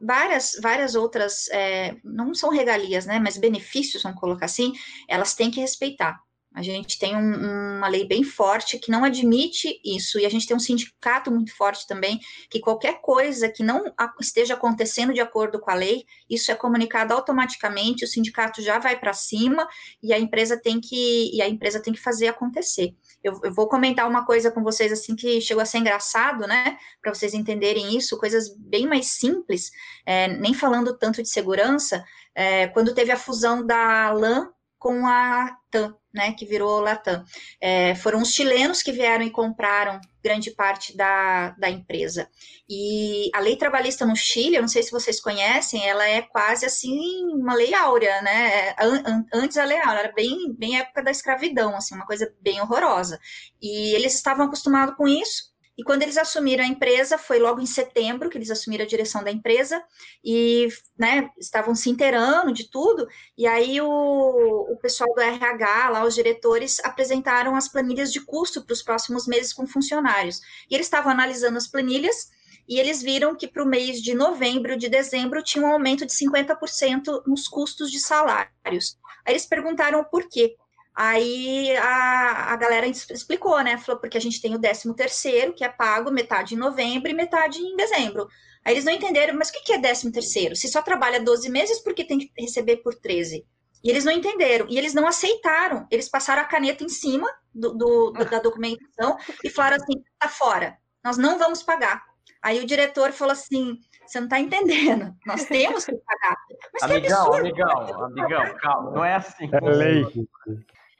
várias, várias outras, é, não são regalias, né, mas benefícios, vamos colocar assim, elas têm que respeitar. A gente tem um, uma lei bem forte que não admite isso, e a gente tem um sindicato muito forte também, que qualquer coisa que não esteja acontecendo de acordo com a lei, isso é comunicado automaticamente, o sindicato já vai para cima e a empresa tem que e a empresa tem que fazer acontecer. Eu, eu, vou comentar uma coisa com vocês assim que chegou a ser engraçado, né? Para vocês entenderem isso, coisas bem mais simples, é, nem falando tanto de segurança. É, quando teve a fusão da LAN com a TAM, né, que virou Latam. É, foram os chilenos que vieram e compraram grande parte da, da empresa. E a lei trabalhista no Chile, eu não sei se vocês conhecem, ela é quase assim uma lei áurea, né? Antes a lei áurea era bem, bem época da escravidão, assim, uma coisa bem horrorosa. E eles estavam acostumados com isso, e quando eles assumiram a empresa, foi logo em setembro que eles assumiram a direção da empresa e né, estavam se inteirando de tudo. E aí o, o pessoal do RH, lá, os diretores, apresentaram as planilhas de custo para os próximos meses com funcionários. E eles estavam analisando as planilhas e eles viram que para o mês de novembro, de dezembro, tinha um aumento de 50% nos custos de salários. Aí eles perguntaram por quê. Aí a, a galera explicou, né? Falou, porque a gente tem o 13 terceiro, que é pago metade em novembro e metade em dezembro. Aí eles não entenderam, mas o que é 13 terceiro? Se só trabalha 12 meses, por que tem que receber por 13? E eles não entenderam, e eles não aceitaram. Eles passaram a caneta em cima do, do, do, da documentação e falaram assim: tá fora, nós não vamos pagar. Aí o diretor falou assim: você não está entendendo, nós temos que pagar. Mas amigão, amigão, amigão, calma, não é assim. É lei.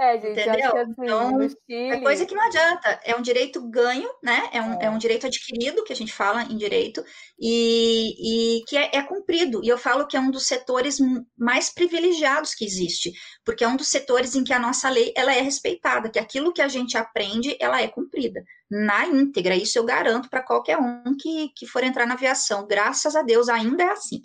É, gente, Entendeu? acho que assim, então, Chile... É coisa que não adianta. É um direito ganho, né? É um, é. é um direito adquirido, que a gente fala em direito, e, e que é, é, cumprido. E eu falo que é um dos setores mais privilegiados que existe, porque é um dos setores em que a nossa lei ela é respeitada, que aquilo que a gente aprende, ela é cumprida na íntegra. Isso eu garanto para qualquer um que, que for entrar na aviação. Graças a Deus, ainda é assim.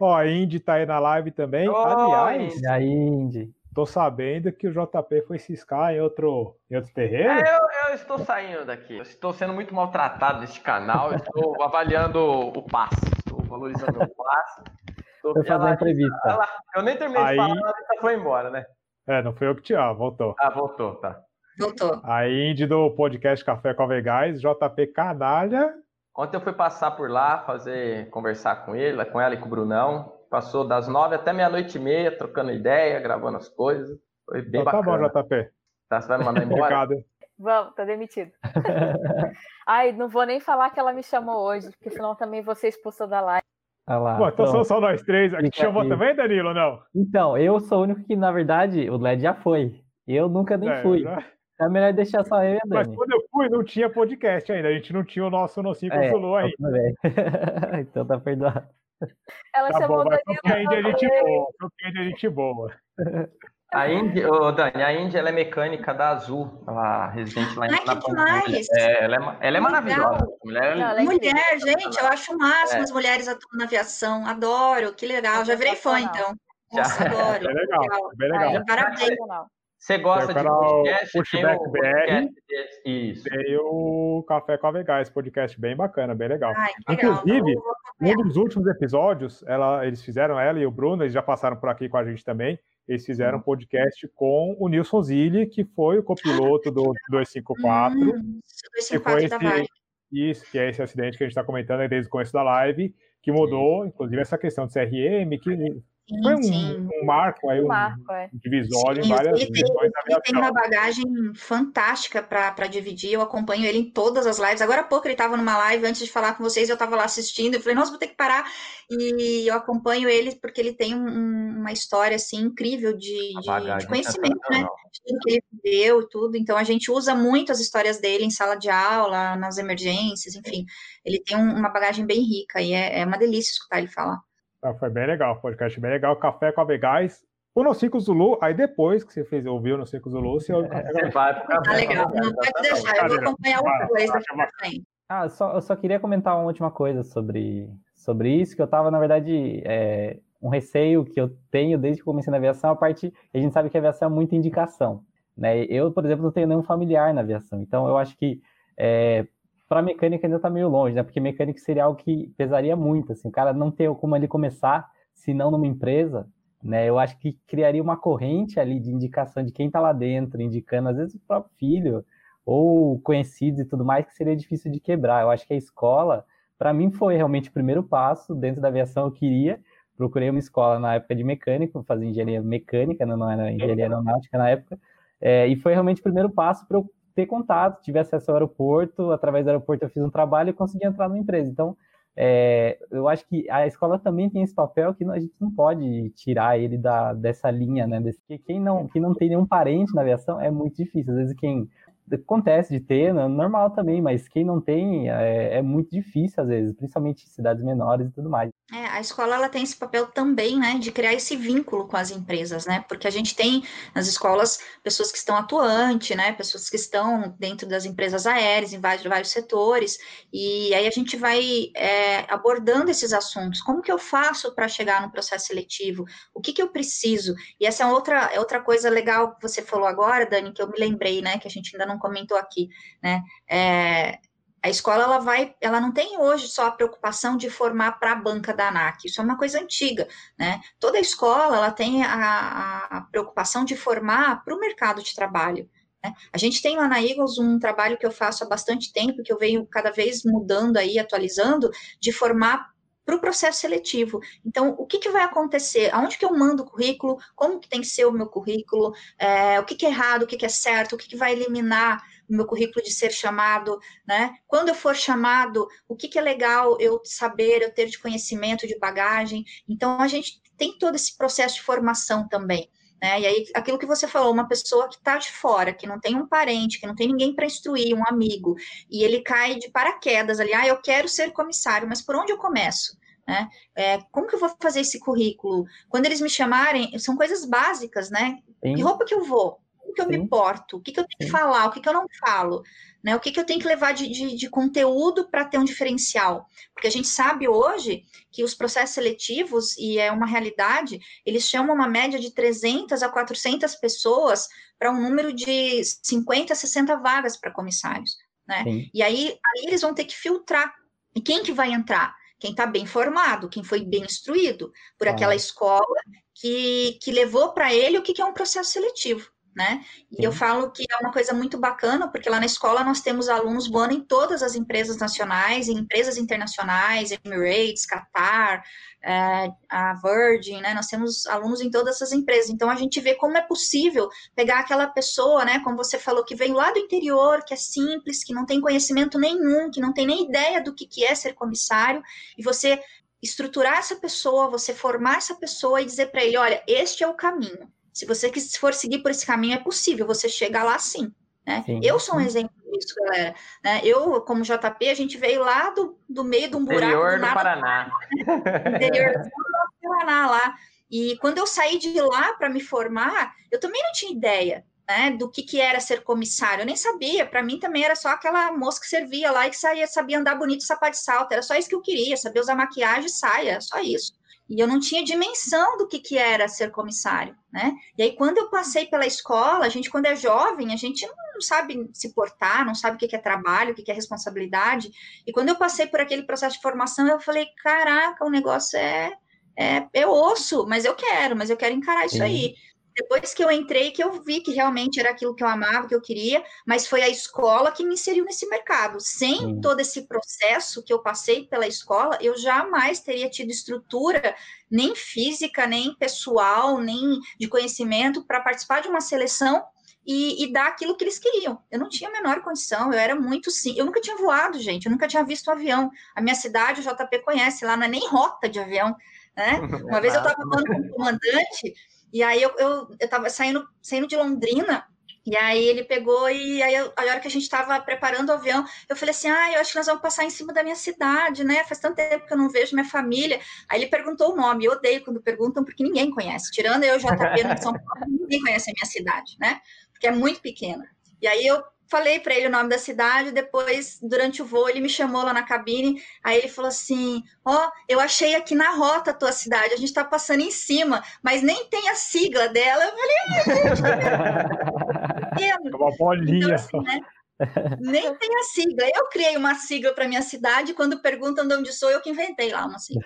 Ó, a Indy tá aí na live também. Oh, Aliás, a Indy. Tô sabendo que o JP foi ciscar em outro, em outro terreno. É, eu, eu, estou saindo daqui. Eu estou sendo muito maltratado neste canal. estou avaliando o passe. Estou valorizando o passe. Estou fazendo entrevista. Ela, eu nem terminei Aí... de falar, ela foi embora, né? É, não foi eu que te. Ah, voltou. Ah, voltou, tá. Voltou. A Indy do podcast Café com a JP Canalha. Ontem eu fui passar por lá, fazer, conversar com ele, com ela e com o Brunão. Passou das nove até meia-noite e meia, trocando ideia, gravando as coisas. Foi bem então, bacana. Tá bom, JP. Tá, você vai me mandar embora? Obrigado. Vamos, tá demitido. Ai, não vou nem falar que ela me chamou hoje, porque senão também vou ser expulsa da live. Ah lá, Pô, então são só nós três. Aqui te chamou também, Danilo, não? Então, eu sou o único que, na verdade, o LED já foi. Eu nunca nem é, fui. Já... É melhor deixar só eu e a Dani. Mas quando eu fui, não tinha podcast ainda. A gente não tinha o nosso Nocinho com É, Zulu ainda. bem. então tá perdoado. Ela Tá chamou bom, o mas Danilo surpreende a gente também. boa. Surpreende a gente boa. A Indy, ô, Dani, a Indy ela é mecânica da Azul, ela é residente lá em Ai, que na demais! É, ela é, ela é Legal. maravilhosa. Mulher é Não, ela é Mulher, gente, eu acho o máximo É. as mulheres atuando na aviação. Adoro, que legal. Já virei fã, então. Nossa, Já. adoro. É legal, é bem legal. Parabéns. Você gosta de podcast? Tem Pushback o BR. podcast. Isso. Tem o Café com a esse podcast bem bacana, bem legal. Ai, que legal. Inclusive. Um dos últimos episódios, ela, eles fizeram, ela e o Bruno, eles já passaram por aqui com a gente também. Eles fizeram um podcast com o Nilson Zilli, que foi o copiloto do 254. Hum, que foi 254 da Vale. esse, isso, que é esse acidente que a gente está comentando aí desde o começo da live, que mudou, inclusive, essa questão de CRM, que Sim, sim. um, um marco aí, um Marco, é. divisório em Sim, várias ele tem, ele tem uma bagagem fantástica para dividir. Eu acompanho ele em todas as lives. Agora há pouco ele estava numa live antes de falar com vocês, eu estava lá assistindo. Eu falei, nossa, vou ter que parar. E eu acompanho ele porque ele tem um- um- uma história assim incrível de, de- de conhecimento, né? sensacional. De tudo que ele viveu e tudo. Então a gente usa muito as histórias dele em sala de aula, nas emergências, enfim. Ele tem um- uma bagagem bem rica e é, é uma delícia escutar ele falar. Então, foi bem legal, podcast bem legal. Café com a Vegás. O No 5 Zulu, aí depois que você fez, ouviu o No 5 Zulu, você ouve o Café com a Você vai pro café. Tá legal. Não pode deixar. Eu vou Brincadeira. acompanhar o dois daqui. Ah, só, eu só queria comentar uma última coisa sobre, sobre isso, que eu tava, na verdade, é, um receio que eu tenho desde que comecei na aviação, a parte, a gente sabe que a aviação é muita indicação, né? Eu, por exemplo, não tenho nenhum familiar na aviação, então eu acho que é, para mecânica ainda tá meio longe, né? Porque mecânica seria algo que pesaria muito, assim, o cara não ter como ele começar, se não numa empresa, né? Eu acho que criaria uma corrente ali de indicação de quem tá lá dentro, indicando, às vezes, o próprio filho, ou conhecidos e tudo mais, que seria difícil de quebrar. Eu acho que a escola, para mim, foi realmente o primeiro passo dentro da aviação. Eu queria, procurei uma escola na época de mecânico, fazer engenharia mecânica, né, não era engenharia aeronáutica na época, é, e foi realmente o primeiro passo para eu ter contato, tive acesso ao aeroporto, através do aeroporto eu fiz um trabalho e consegui entrar numa empresa. Então, é, eu acho que a escola também tem esse papel que a gente não pode tirar ele da, dessa linha, né? Desse, que quem não, quem não tem nenhum parente na aviação é muito difícil. Às vezes quem acontece de ter, né, normal também, mas quem não tem é, é muito difícil às vezes, principalmente em cidades menores e tudo mais. É, a escola ela tem esse papel também, né, de criar esse vínculo com as empresas, né, porque a gente tem nas escolas pessoas que estão atuantes, né, pessoas que estão dentro das empresas aéreas, em vários, vários setores, e aí a gente vai é, abordando esses assuntos. Como que eu faço para chegar no processo seletivo? O que que eu preciso? E essa é outra, é outra coisa legal que você falou agora, Dani, que eu me lembrei, né, que a gente ainda não comentou aqui, né, é, a escola ela vai, ela não tem hoje só a preocupação de formar para a banca da ANAC, isso é uma coisa antiga, né? Toda escola ela tem a, a preocupação de formar para o mercado de trabalho. Né? A gente tem lá na Eagles um trabalho que eu faço há bastante tempo, que eu venho cada vez mudando aí, atualizando, de formar para o processo seletivo. Então, o que, que vai acontecer? Aonde que eu mando o currículo? Como que tem que ser o meu currículo? É, o que, que é errado? O que, que é certo? O que, que vai eliminar o meu currículo de ser chamado, né? Quando eu for chamado, o que, que é legal eu saber, eu ter de conhecimento, de bagagem. Então, a gente tem todo esse processo de formação também. Né? E aí, aquilo que você falou, uma pessoa que está de fora, que não tem um parente, que não tem ninguém para instruir, um amigo, e ele cai de paraquedas ali, ah, eu quero ser comissário, mas por onde eu começo? Né? É, como que eu vou fazer esse currículo? Quando eles me chamarem, são coisas básicas, né? Sim. Que roupa que eu vou? Como que eu Sim. me porto? O que, que eu tenho que Sim. falar? O que, que eu não falo? Né? O que, que eu tenho que levar de, de, de conteúdo para ter um diferencial? Porque a gente sabe hoje que os processos seletivos, e é uma realidade, eles chamam uma média de 300 a 400 pessoas para um número de 50, 60 vagas para comissários. Né? Sim. E aí, aí eles vão ter que filtrar. E quem que vai entrar? Quem está bem formado, quem foi bem instruído por Claro. aquela escola que, que levou para ele o que, que é um processo seletivo. Né? E eu falo que é uma coisa muito bacana, porque lá na escola nós temos alunos voando em todas as empresas nacionais, em empresas internacionais, Emirates, Qatar, eh, a Virgin, né? Nós temos alunos em todas essas empresas. Então a gente vê como é possível pegar aquela pessoa, né? Como você falou, que veio lá do interior, que é simples, que não tem conhecimento nenhum, que não tem nem ideia do que, que é ser comissário, e você estruturar essa pessoa, você formar essa pessoa e dizer para ele, olha, este é o caminho. Se você for seguir por esse caminho, é possível, você chega lá sim. Né? Eu sou um exemplo disso, galera. Né? Eu, como JP, a gente veio lá do, do meio de um buraco. Interior do, do Paraná. Interior do Paraná lá. E quando eu saí de lá para me formar, eu também não tinha ideia né, do que, que era ser comissário. Eu nem sabia. Para mim também era só aquela moça que servia lá e que saía, sabia andar bonito sapato de salto. Era só isso que eu queria, saber usar maquiagem e saia, só isso. E eu não tinha dimensão do que, que era ser comissário, né? E aí, quando eu passei pela escola, a gente, quando é jovem, a gente não sabe se portar, não sabe o que, que é trabalho, o que, que é responsabilidade. E quando eu passei por aquele processo de formação, eu falei: caraca, o negócio é, é, é osso, mas eu quero, mas eu quero encarar isso Sim. aí depois que eu entrei, que eu vi que realmente era aquilo que eu amava, que eu queria, mas foi a escola que me inseriu nesse mercado. Sem Sim. todo esse processo que eu passei pela escola, eu jamais teria tido estrutura, nem física, nem pessoal, nem de conhecimento, para participar de uma seleção e, e, dar aquilo que eles queriam. Eu não tinha a menor condição, eu era muito sim. Eu nunca tinha voado, gente, eu nunca tinha visto um avião. A minha cidade, o JP conhece, lá não é nem rota de avião. Né? Uma vez eu estava falando com o comandante e aí eu, eu, eu tava saindo, saindo de Londrina, e aí ele pegou e aí eu, a hora que a gente estava preparando o avião, eu falei assim, ah, eu acho que nós vamos passar em cima da minha cidade, né? Faz tanto tempo que eu não vejo minha família. Aí ele perguntou o nome, eu odeio quando perguntam, porque ninguém conhece. Tirando eu, JP, no São Paulo, ninguém conhece a minha cidade, né? Porque é muito pequena. E aí eu falei para ele o nome da cidade, depois, durante o voo, ele me chamou lá na cabine, aí ele falou assim, ó, oh, eu achei aqui na rota a tua cidade, a gente está passando em cima, mas nem tem a sigla dela. Eu falei, ai, gente, é uma bolinha. Então, assim, né? Nem tem a sigla. Eu criei uma sigla para minha cidade, quando perguntam de onde sou, eu que inventei lá uma sigla.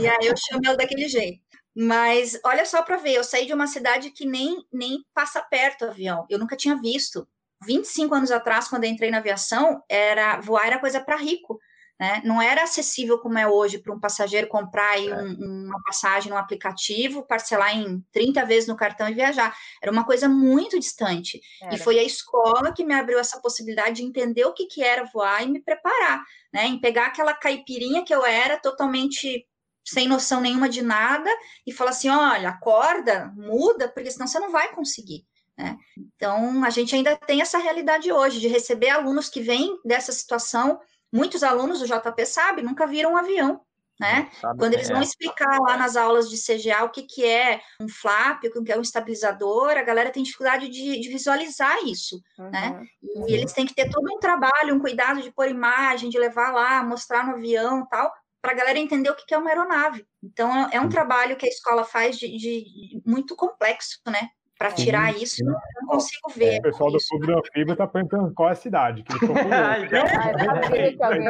E aí eu chamo ela daquele jeito. Mas olha só para ver, eu saí de uma cidade que nem, nem passa perto o avião. Eu nunca tinha visto. 25 anos atrás, quando eu entrei na aviação, era voar era coisa para rico. Né? Não era acessível como é hoje para um passageiro comprar é. um, uma passagem no aplicativo, parcelar em 30 vezes no cartão e viajar. Era uma coisa muito distante. Era. E foi a escola que me abriu essa possibilidade de entender o que, que era voar e me preparar, né? Em pegar aquela caipirinha que eu era totalmente sem noção nenhuma de nada e falar assim: olha, acorda, muda, porque senão você não vai conseguir. Né? Então, a gente ainda tem essa realidade hoje de receber alunos que vêm dessa situação. Muitos alunos do JP sabe, nunca viram um avião. Né? Quando eles vão é. explicar lá nas aulas de CGA o que, que é um flap, o que é um estabilizador, a galera tem dificuldade de, de visualizar isso, uhum. né? E uhum. eles têm que ter todo um trabalho, um cuidado de pôr imagem, de levar lá, mostrar no avião tal, para a galera entender o que é uma aeronave. Então, é um trabalho que a escola faz de, de muito complexo, né? Para tirar isso, não consigo ver. O pessoal do Clube do Anfíbio está perguntando qual é a cidade. Que sabia que alguém,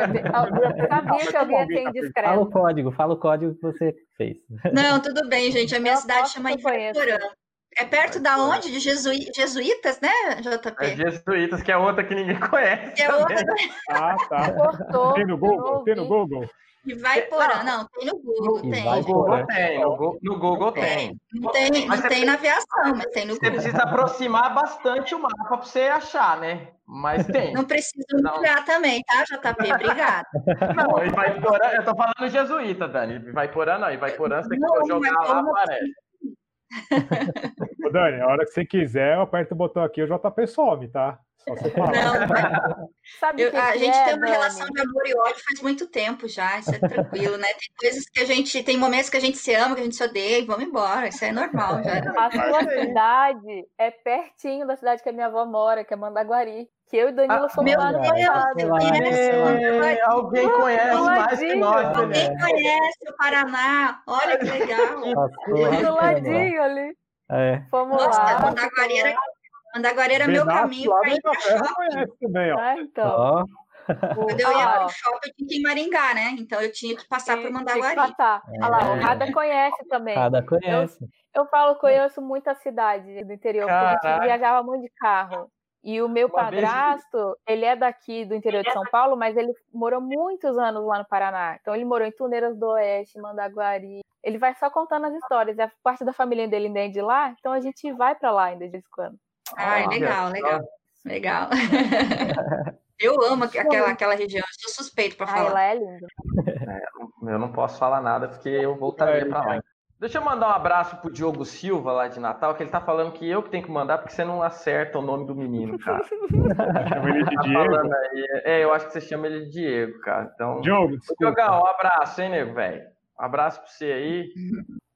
que alguém ia ser indiscreto. Fala o código, fala o código que você fez. Não, tudo bem, gente. A minha cidade chama Itaporã. É perto da onde? De Jesuí jesuítas, né, JP? É jesuítas, que é outra que ninguém conhece. Que é outra. Ah, tá. Cortou, tem no Google? Tem no Google? E vai porã. Não, tem no Google, tem. No Google tem, no, no Google tem. Não tem, não tem na aviação, mas tem no Google. Você precisa aproximar bastante o mapa para você achar, né? Mas tem. Não precisa ampliar também, tá, JP? Obrigada. Não, e vai porã, eu tô falando jesuíta, Dani. Vai porã não, e vai porã, você tem que jogar lá, aparece. Ô, Dani, a hora que você quiser, eu aperto o botão aqui, o JP some, tá? Não, Sabe eu, que a que gente é, tem uma Dani? relação de amor e ódio faz muito tempo já, isso é tranquilo, né? Tem coisas que a gente, tem momentos que a gente se ama, que a gente se odeia e vamos embora, isso é normal já. A sua cidade é pertinho da cidade que a minha avó mora, que é Mandaguari. Que eu e Danilo ah, fomos lá no passado. Alguém conhece mais que nós, né? Alguém conhece o Paraná, olha que legal. Do ladinho ali. É. Fomos Nossa, lá. Mandaguari era Mandaguari era meu caminho para ir para shopping. Também, ó. Ah, então. Quando eu ia para o shopping, eu tinha que ir em Maringá, né? Então eu tinha que passar por Mandaguari. Passar. É. Olha lá, o Rada conhece também. Rada conhece. Eu, eu falo, conheço muita cidade do interior, Caraca. porque a gente viajava muito de carro. E o meu Uma padrasto, vez... ele é daqui do interior de São Paulo, mas ele morou muitos anos lá no Paraná. Então ele morou em Tuneiras do Oeste, Mandaguari. Ele vai só contando as histórias. A parte da família dele ainda é de lá, então a gente vai para lá ainda de vez em quando. Ai, legal, legal. Legal. Eu amo aquela, aquela região, eu sou suspeito para falar. Ela é linda. É, eu não posso falar nada porque eu voltaria para lá. Deixa eu mandar um abraço pro Diogo Silva lá de Natal, que ele tá falando que eu que tenho que mandar porque você não acerta o nome do menino, cara. chama ele de tá Diego. É, eu acho que você chama ele de Diego, cara. Então, Diogo, Diogão, um abraço, hein, nego, velho. Um abraço pra você aí.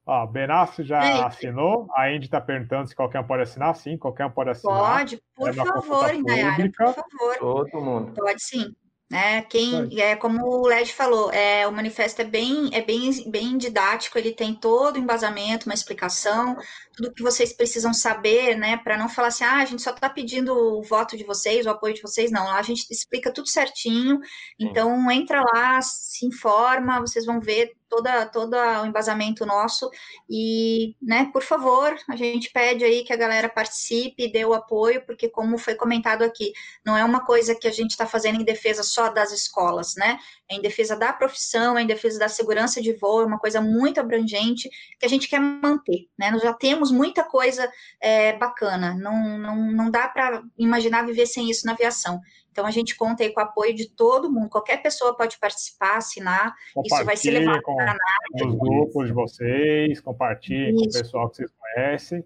Ó, Benassi já assinou. A Indy tá perguntando se qualquer um pode assinar. Sim, qualquer um pode assinar. Pode, por é favor, Indaiara, por favor. Todo mundo. Pode sim. Né? Quem é como o Led falou, é, o manifesto é bem, é bem, bem didático, ele tem todo o embasamento, uma explicação, tudo que vocês precisam saber, né? Para não falar assim, ah, a gente só está pedindo o voto de vocês, o apoio de vocês, não. Lá a gente explica tudo certinho. Então entra lá, se informa, vocês vão ver toda todo o embasamento nosso e, né, por favor, a gente pede aí que a galera participe, dê o apoio, porque como foi comentado aqui, não é uma coisa que a gente está fazendo em defesa só das escolas, né? É em defesa da profissão, é em defesa da segurança de voo, é uma coisa muito abrangente que a gente quer manter, né? Nós já temos muita coisa é, bacana, não, não, não dá para imaginar viver sem isso na aviação. Então a gente conta aí com o apoio de todo mundo, qualquer pessoa pode participar, assinar, isso vai ser levado para a Os grupos de vocês, compartilhem com o pessoal que vocês conhecem.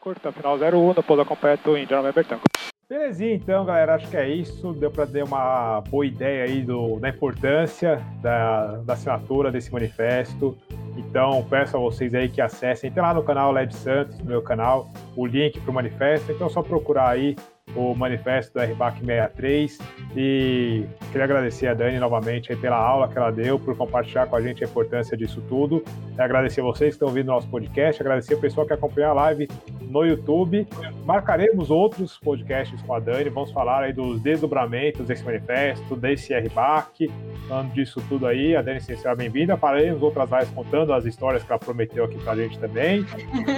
Curta, final 01, da Pousa Completo Indiana Bertanco. Belezinha, então, galera, acho que é isso. Deu para ter uma boa ideia aí do, da importância da, da assinatura desse manifesto. Então, peço a vocês aí que acessem, tem lá no canal LED Santos, no meu canal, o link para o manifesto. Então, é só procurar aí o manifesto do RBAC 63 e queria agradecer a Dani novamente pela aula que ela deu, por compartilhar com a gente a importância disso tudo. Agradecer a vocês que estão ouvindo nosso podcast, agradecer o pessoal que acompanha a live no YouTube. Marcaremos outros podcasts com a Dani, vamos falar aí dos desdobramentos desse manifesto, desse RBAC, falando disso tudo aí. A Dani seja bem-vinda. Faremos outras lives contando as histórias que ela prometeu aqui pra gente também.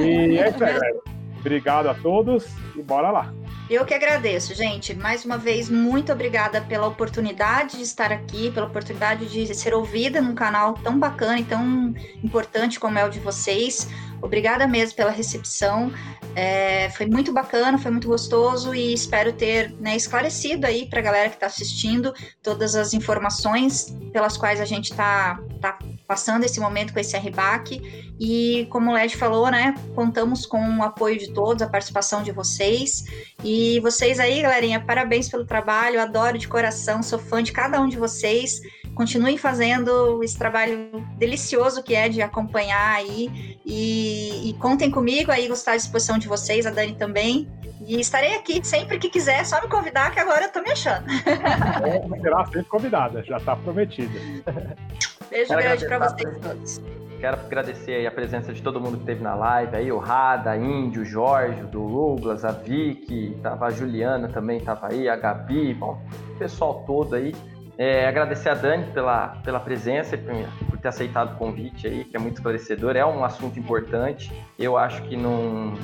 E é isso aí, galera. Obrigado a todos e bora lá. Eu que agradeço, gente. Mais uma vez, muito obrigada pela oportunidade de estar aqui, pela oportunidade de ser ouvida num canal tão bacana e tão importante como é o de vocês. Obrigada mesmo pela recepção. É, foi muito bacana, foi muito gostoso e espero ter né, esclarecido aí para a galera que está assistindo todas as informações pelas quais a gente está tá passando esse momento com esse RBAC. E como o Led falou, né, contamos com o apoio de todos, a participação de vocês. E vocês aí, galerinha, parabéns pelo trabalho, adoro de coração, sou fã de cada um de vocês. Continuem fazendo esse trabalho delicioso que é de acompanhar aí. E, e contem comigo aí, gostar à disposição de vocês, a Dani também. E estarei aqui sempre que quiser, só me convidar, que agora eu tô me achando. É, será sempre convidada, já está prometida. Beijo Quero grande para vocês todos. Quero agradecer a presença de todo mundo que esteve na live aí, o Rada, Índio, o Jorge, o Douglas, a Vicky, tava a Juliana também tava aí, a Gabi, bom, o pessoal todo aí. É, agradecer a Dani pela, pela presença, por ter aceitado o convite aí, que é muito esclarecedor. É um assunto importante. Eu acho que não,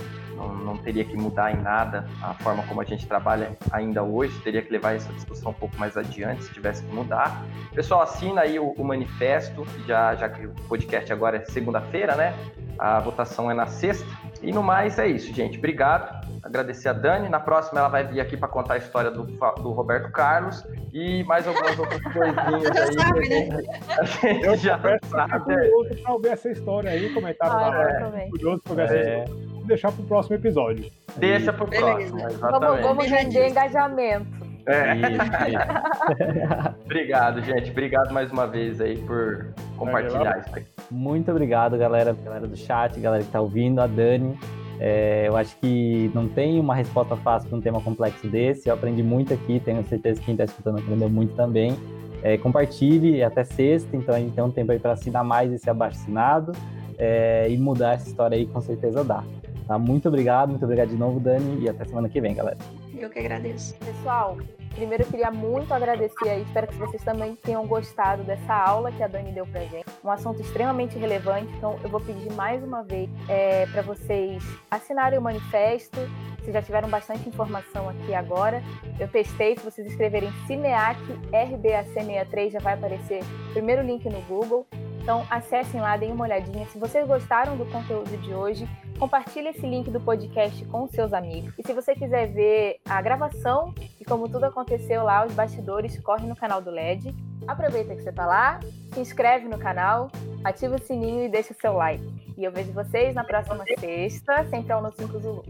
não, não, teria que mudar em nada a forma como a gente trabalha ainda hoje, teria que levar essa discussão um pouco mais adiante se tivesse que mudar. Pessoal, assina aí o, o manifesto, já, já que o podcast agora é segunda-feira, né? A votação é na sexta. E no mais é isso, gente. Obrigado. Agradecer a Dani. Na próxima ela vai vir aqui para contar a história do, do Roberto Carlos e mais algumas outras coisinhas aí. Sabe, né? A gente Eu já sabe. curioso para ouvir essa história aí, comentário ah, live. Curioso para ver essa é. história deixar para o próximo episódio. Deixa para o próximo, exatamente. Vamos, vamos render engajamento. É. obrigado, gente. Obrigado mais uma vez aí por compartilhar isso aí. Muito obrigado, galera, galera do chat, galera que está ouvindo, a Dani. É, eu acho que não tem uma resposta fácil para um tema complexo desse. Eu aprendi muito aqui, tenho certeza que quem está escutando aprendeu muito também. É, compartilhe até sexta, então a gente tem um tempo aí para assinar mais esse abaixo assinado é, e mudar essa história aí, com certeza dá. Tá? Muito obrigado, muito obrigado de novo, Dani, e até semana que vem, galera. Eu que agradeço. Pessoal, primeiro eu queria muito agradecer aí, espero que vocês também tenham gostado dessa aula que a Dani deu pra gente. Um assunto extremamente relevante, então eu vou pedir mais uma vez é, para vocês assinarem o manifesto. Vocês já tiveram bastante informação aqui agora. Eu testei, se vocês escreverem Cineac RBAC63 já vai aparecer o primeiro link no Google. Então acessem lá, deem uma olhadinha. Se vocês gostaram do conteúdo de hoje, compartilhe esse link do podcast com seus amigos. E se você quiser ver a gravação e como tudo aconteceu lá, os bastidores, corre no canal do LED. Aproveita que você tá lá, se inscreve no canal, ativa o sininho e deixa o seu like. E eu vejo vocês na próxima sexta, sempre ao No 5 Zulu.